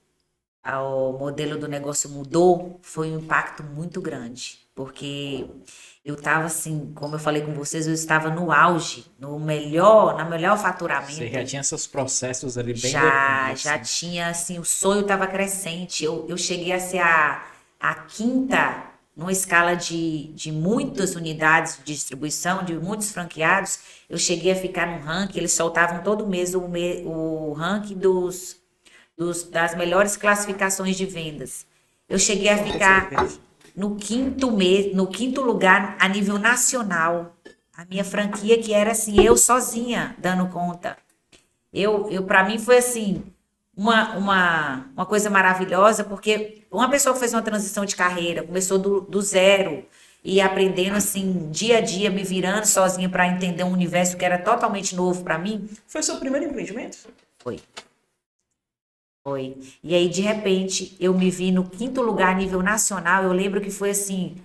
o modelo do negócio mudou, foi um impacto muito grande. Porque eu estava assim, como eu falei com vocês, eu estava no auge, no melhor, na melhor faturamento. Você já tinha seus processos ali bem Já, definidos, já né? tinha, assim, o sonho estava crescente. Eu, eu cheguei a ser a, a quinta numa escala de, de muitas unidades de distribuição, de muitos franqueados. Eu cheguei a ficar no ranking, eles soltavam todo mês o, me- o ranking dos, dos, das melhores classificações de vendas. Eu cheguei a ficar no quinto mês, no quinto lugar a nível nacional. A minha franquia que era assim, eu sozinha dando conta. Eu, eu para mim foi assim, uma, uma, uma coisa maravilhosa, porque uma pessoa que fez uma transição de carreira, começou do, do zero e aprendendo assim, dia a dia, me virando sozinha para entender um universo que era totalmente novo para mim, Foi seu primeiro empreendimento? foi. Foi. E aí, de repente, eu me vi no quinto lugar a nível nacional. Eu lembro que foi assim.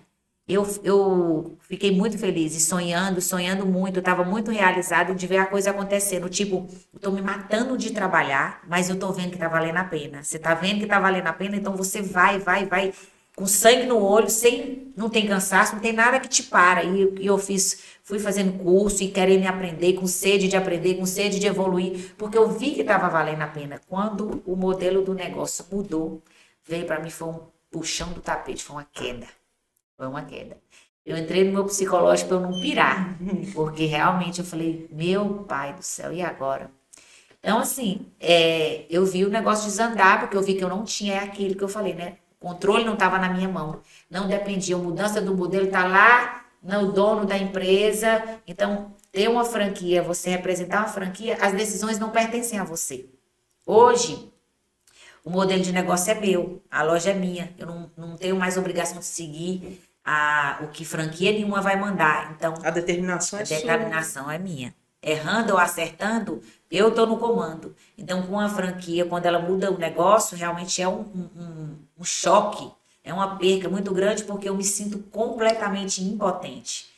Eu, eu fiquei muito feliz e sonhando, sonhando muito. Estava muito realizada de ver a coisa acontecendo. Tipo, eu tô me matando de trabalhar, mas eu tô vendo que tá valendo a pena. Você tá vendo que tá valendo a pena, então você vai, vai, vai com sangue no olho, sem não tem cansaço, não tem nada que te para. E, e eu fiz, fui fazendo curso e querendo aprender, com sede de aprender, com sede de evoluir, porque eu vi que estava valendo a pena. Quando o modelo do negócio mudou, veio para mim foi um puxão do tapete, foi uma queda. Foi uma queda. Eu entrei no meu psicológico para eu não pirar, <laughs> porque realmente eu falei, meu pai do céu, e agora? Então, assim, é, eu vi o negócio desandar, porque eu vi que eu não tinha aquilo que eu falei, né? O controle não estava na minha mão. Não dependia. A mudança do modelo está lá no dono da empresa. Então, ter uma franquia, você representar uma franquia, as decisões não pertencem a você. Hoje, o modelo de negócio é meu, a loja é minha. Eu não, não tenho mais obrigação de seguir a, o que franquia nenhuma vai mandar. Então, A determinação a é sua. determinação é minha. Errando ou acertando, eu estou no comando. Então, com a franquia, quando ela muda o negócio, realmente é um, um- um choque, é uma perca muito grande, porque eu me sinto completamente impotente.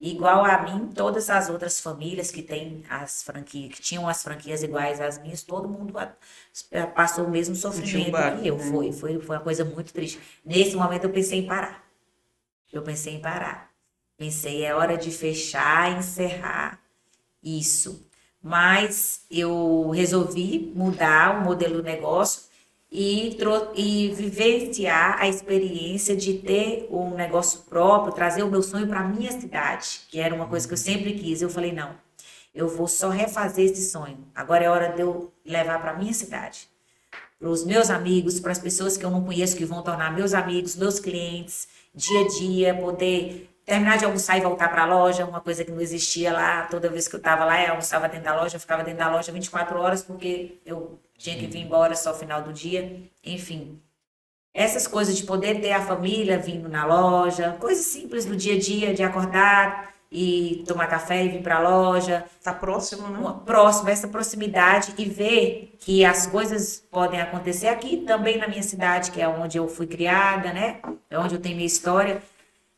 Igual a mim, todas as outras famílias que têm as franquias, que tinham as franquias iguais às minhas, todo mundo passou o mesmo sofrimento baque, que eu. né? Foi, foi, foi uma coisa muito triste. Nesse momento eu pensei em parar. Eu pensei em parar. Pensei, é hora de fechar, encerrar isso. Mas eu resolvi mudar o modelo do negócio e, e vivenciar a experiência de ter um negócio próprio, trazer o meu sonho para minha cidade, que era uma coisa que eu sempre quis. Eu falei, não, eu vou só refazer esse sonho. Agora é hora de eu levar para minha cidade para os meus amigos, para as pessoas que eu não conheço que vão tornar meus amigos, meus clientes, dia a dia, poder terminar de almoçar e voltar para a loja, uma coisa que não existia lá. Toda vez que eu estava lá, eu almoçava dentro da loja, eu ficava dentro da loja 24 horas porque eu tinha que vir embora só final do dia. Enfim, essas coisas de poder ter a família vindo na loja, coisas simples do dia a dia, de acordar e tomar café e vir para a loja, Tá próximo, né? próximo, essa proximidade e ver que as coisas podem acontecer aqui também na minha cidade, que é onde eu fui criada, né? É onde eu tenho minha história.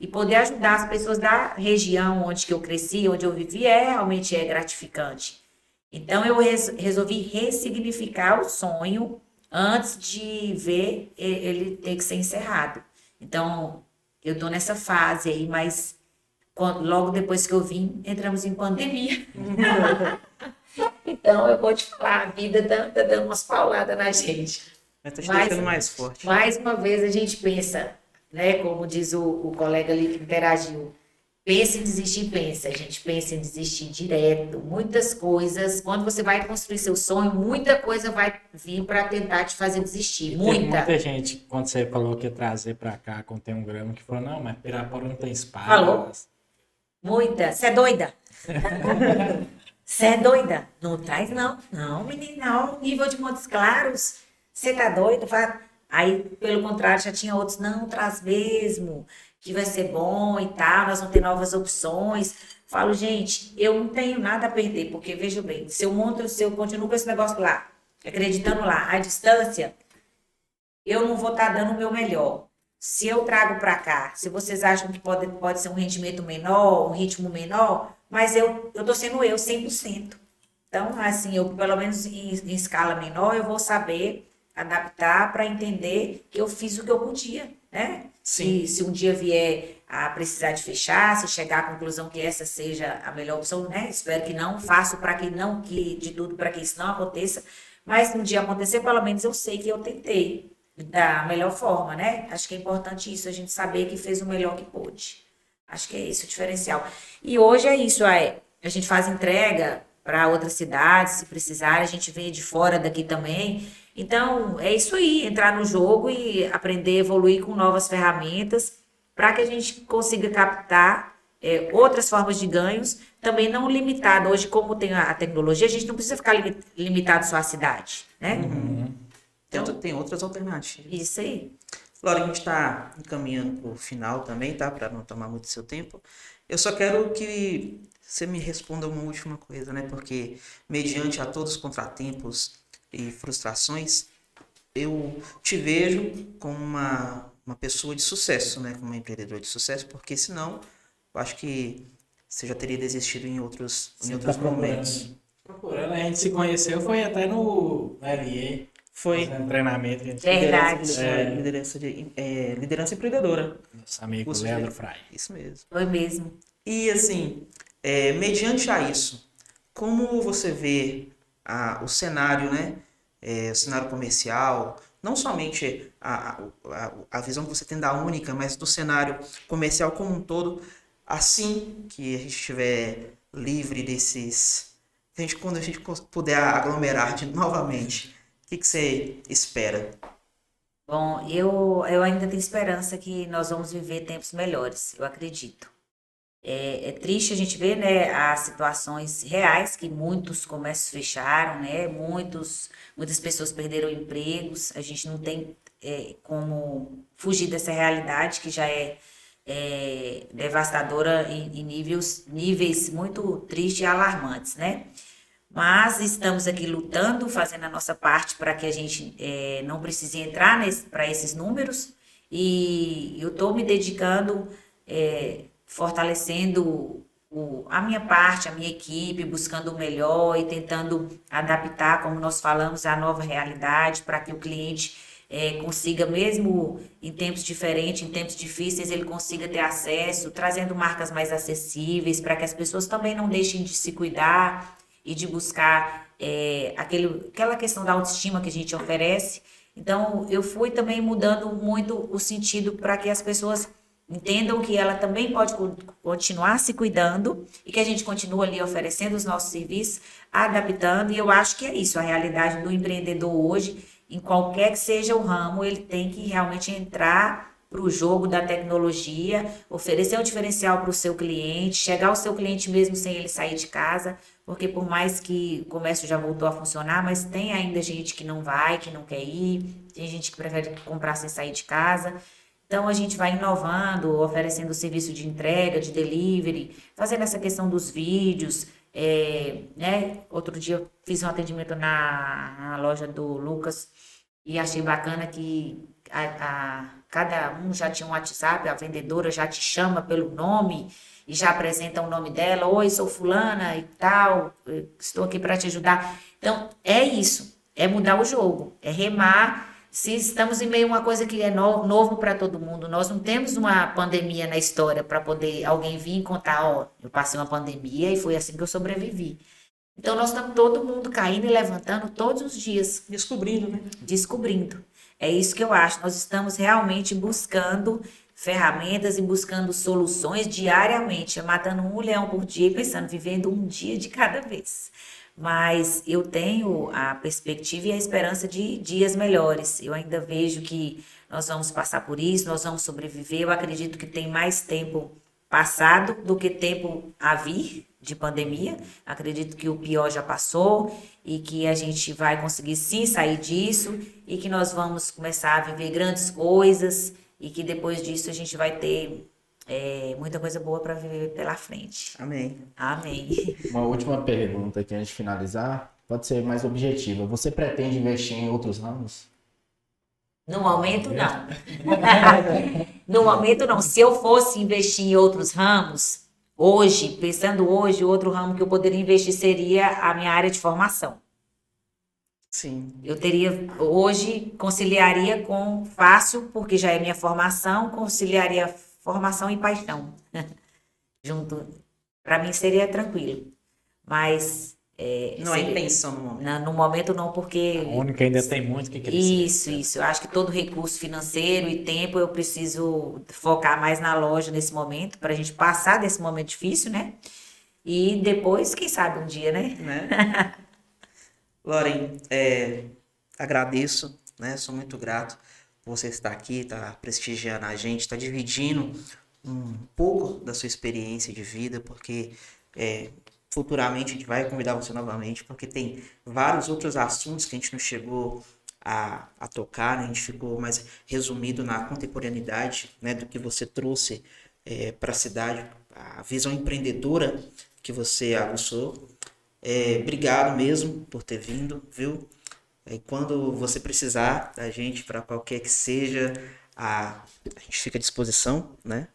E poder ajudar as pessoas da região onde que eu cresci, onde eu vivi, é realmente é gratificante. Então eu res- resolvi ressignificar o sonho antes de ver ele ter que ser encerrado. Então eu tô nessa fase aí, mas quando- logo depois que eu vim, entramos em pandemia. <laughs> Então, eu vou te falar, a vida tá, tá dando umas pauladas na gente. Tá Mas- deixando mais forte. Mais uma vez, a gente pensa, né? Como diz o, o colega ali que interagiu. Pensa em desistir, pensa. A gente pensa em desistir direto. Muitas coisas, quando você vai construir seu sonho, muita coisa vai vir para tentar te fazer desistir. Muita. muita gente, quando você falou que ia trazer pra cá, quando tem um grama, que falou, não, mas Pirapora não tem espaço. Falou. Muita. Você é doida? <laughs> Você é doida? Não traz, não. Não, menina, não. Nível de Montes Claros. Você tá doido? Fala- Aí, pelo contrário, já tinha outros. Não, traz mesmo. Que vai ser bom e tal. Nós vamos ter novas opções. Falo, gente, eu não tenho nada a perder. Porque, veja bem, se eu monto, se eu continuo com esse negócio lá, acreditando lá, à distância, eu não vou estar dando o meu melhor. Se eu trago para cá, se vocês acham que pode, pode ser um rendimento menor, um ritmo menor, mas eu eu tô sendo eu 100%. Então, assim, eu pelo menos em, em escala menor, eu vou saber adaptar para entender que eu fiz o que eu podia, né? Se, se um dia vier a precisar de fechar, se chegar à conclusão que essa seja a melhor opção, né? Espero que não, faço para que não, que de tudo para que isso não aconteça. Mas se um dia acontecer, pelo menos eu sei que eu tentei da melhor forma, né? Acho que é importante isso, a gente saber que fez o melhor que pôde. Acho que é esse o diferencial. E hoje é isso, é, a gente faz entrega para outras cidades, se precisar, a gente vem de fora daqui também. Então, é isso aí, entrar no jogo e aprender a evoluir com novas ferramentas para que a gente consiga captar é, outras formas de ganhos, também não limitado. Hoje, como tem a tecnologia, a gente não precisa ficar limi- limitado só à cidade, né? Tem, outra- tem outras alternativas. Isso aí. Laura, a gente está encaminhando para o final também, tá? Para não tomar muito seu tempo. Eu só quero que você me responda uma última coisa, né? Porque, mediante a todos os contratempos e frustrações, eu te vejo como uma, uma pessoa de sucesso, né? Como uma empreendedora de sucesso, porque senão, eu acho que você já teria desistido em outros, em Você outros tá procurando. momentos. Procurando, a gente se conheceu, foi até no LE, Foi fazendo treinamento que a gente Verdade. liderança, É. liderança, de, é, liderança empreendedora. nosso amigo Curso Leandro de- Fry. Isso mesmo. Foi mesmo. E assim, é, mediante a isso, como você vê a- o cenário, né? É, o cenário comercial, não somente a, a, a- visão que você tem da única, mas do cenário comercial como um todo, assim que a gente estiver livre desses a gente, quando a gente puder aglomerar de, novamente, o que, que você espera? Bom, eu, eu ainda tenho esperança que nós vamos viver tempos melhores, eu acredito. É, é, triste a gente ver né, as situações reais que muitos comércios fecharam, né, muitos, muitas pessoas perderam empregos. A gente não tem é, como fugir dessa realidade que já é, é devastadora em, em, níveis, níveis muito tristes e alarmantes, né? Mas estamos aqui lutando, fazendo a nossa parte para que a gente é, não precise entrar para esses números. E eu estou me dedicando é, fortalecendo o, a minha parte, a minha equipe, buscando o melhor e tentando adaptar, como nós falamos, a nova realidade para que o cliente é, consiga, mesmo em tempos diferentes, em tempos difíceis, ele consiga ter acesso, trazendo marcas mais acessíveis, para que as pessoas também não deixem de se cuidar e de buscar é, aquele, aquela questão da autoestima que a gente oferece. Então, eu fui também mudando muito o sentido para que as pessoas entendam que ela também pode continuar se cuidando e que a gente continua ali oferecendo os nossos serviços, adaptando, e eu acho que é isso, a realidade do empreendedor hoje, em qualquer que seja o ramo, ele tem que realmente entrar para o jogo da tecnologia, oferecer um diferencial para o seu cliente, chegar ao seu cliente mesmo sem ele sair de casa, porque por mais que o comércio já voltou a funcionar, mas tem ainda gente que não vai, que não quer ir, tem gente que prefere comprar sem sair de casa. Então a gente vai inovando, oferecendo serviço de entrega, de delivery, fazendo essa questão dos vídeos. É, né? Outro dia eu fiz um atendimento na, na loja do Lucas e achei bacana que a, a, cada um já tinha um WhatsApp, a vendedora já te chama pelo nome e já apresenta o nome dela. Oi, sou fulana e tal, estou aqui para te ajudar. Então é isso, é mudar o jogo, é remar se estamos em meio a uma coisa que é no, novo para todo mundo, nós não temos uma pandemia na história para poder alguém vir e contar, ó, eu passei uma pandemia e foi assim que eu sobrevivi. Então nós estamos todo mundo caindo e levantando todos os dias. Descobrindo, né? Descobrindo. É isso que eu acho. Nós estamos realmente buscando ferramentas e buscando soluções diariamente, matando um leão por dia e pensando, vivendo um dia de cada vez mas eu tenho a perspectiva e a esperança de dias melhores. Eu ainda vejo que nós vamos passar por isso, nós vamos sobreviver. Eu acredito que tem mais tempo passado do que tempo a vir de pandemia. Acredito que o pior já passou e que a gente vai conseguir sim sair disso e que nós vamos começar a viver grandes coisas e que depois disso a gente vai ter é, muita coisa boa para viver pela frente. Amém. Amém. <laughs> Uma última pergunta aqui antes de finalizar. Pode ser mais objetiva. Você pretende investir em outros ramos? No momento, não. <laughs> no momento, não. Se eu fosse investir em outros ramos, hoje, pensando hoje, outro ramo que eu poderia investir seria a minha área de formação. Sim. Eu teria, hoje, conciliaria com fácil, porque já é minha formação, conciliaria formação e paixão. <laughs> Junto. Para mim seria tranquilo. Mas. É, não seria, é intenção no momento. No, no momento não, porque. A única ainda tem muito que crescer. Isso, isso. Eu acho que todo recurso financeiro e tempo eu preciso focar mais na loja nesse momento, para a gente passar desse momento difícil, né? E depois, quem sabe, um dia, né? né? <laughs> Loren, é, agradeço, né? Sou muito grato você está aqui, está prestigiando a gente, está dividindo um pouco da sua experiência de vida, porque é, futuramente a gente vai convidar você novamente, porque tem vários outros assuntos que a gente não chegou a, a tocar, né? a gente ficou mais resumido na contemporaneidade né, do que você trouxe é, para a cidade, a visão empreendedora que você aguçou. É, obrigado mesmo por ter vindo, viu? E quando você precisar da gente para qualquer que seja, a, a gente fica à disposição, né?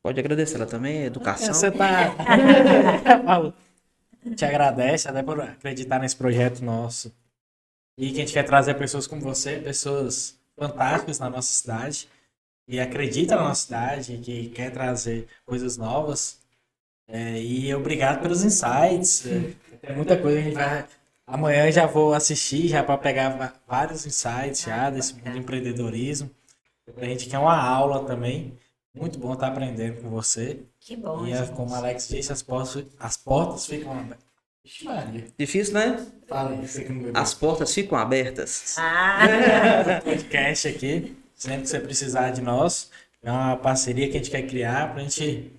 Pode agradecer ela também, educação. Você tá. <laughs> Te agradece até por acreditar nesse projeto nosso. E que a gente quer trazer pessoas como você, pessoas fantásticas na nossa cidade, e acredita na nossa cidade, que quer trazer coisas novas. É, e obrigado pelos insights. É, tem muita coisa que a gente vai Amanhã já vou assistir já para pegar vários insights já desse mundo de empreendedorismo. A gente quer uma aula também. Muito bom estar aprendendo com você. Que bom, e é gente. como o Alex disse, as portas, as portas ficam abertas. Maria. Difícil, né? Fala. As portas ficam abertas. Ah, <laughs> podcast aqui. Sempre que você precisar de nós, é uma parceria que a gente quer criar pra gente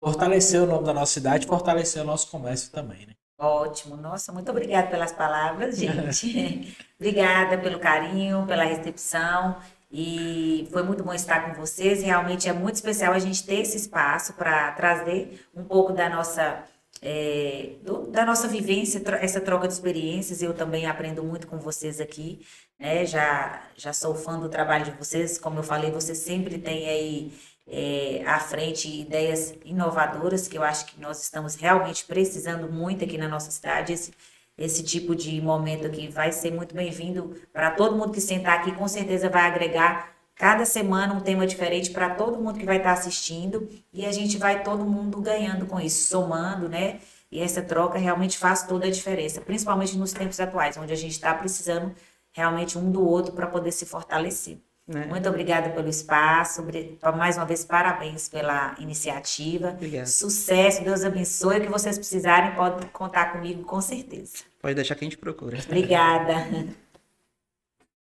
fortalecer o nome da nossa cidade e fortalecer o nosso comércio também, né? Ótimo. Nossa, muito obrigada pelas palavras, gente. <laughs> obrigada pelo carinho, pela recepção. E foi muito bom estar com vocês. Realmente é muito especial a gente ter esse espaço para trazer um pouco da nossa é, do- da nossa vivência, tro- essa troca de experiências. Eu também aprendo muito com vocês aqui, né? Já, já sou fã do trabalho de vocês. Como eu falei, vocês sempre têm aí é, à frente ideias inovadoras que eu acho que nós estamos realmente precisando muito aqui na nossa cidade. Esse, esse tipo de momento aqui vai ser muito bem-vindo para todo mundo que sentar aqui, com certeza vai agregar cada semana um tema diferente para todo mundo que vai estar assistindo e a gente vai todo mundo ganhando com isso, somando, né? E essa troca realmente faz toda a diferença, principalmente nos tempos atuais, onde a gente está precisando realmente um do outro para poder se fortalecer. Né? Muito obrigada pelo espaço, mais uma vez parabéns pela iniciativa. Obrigado. Sucesso, Deus abençoe. O que vocês precisarem, podem contar comigo com certeza. Pode deixar que a gente procura. Obrigada. <laughs>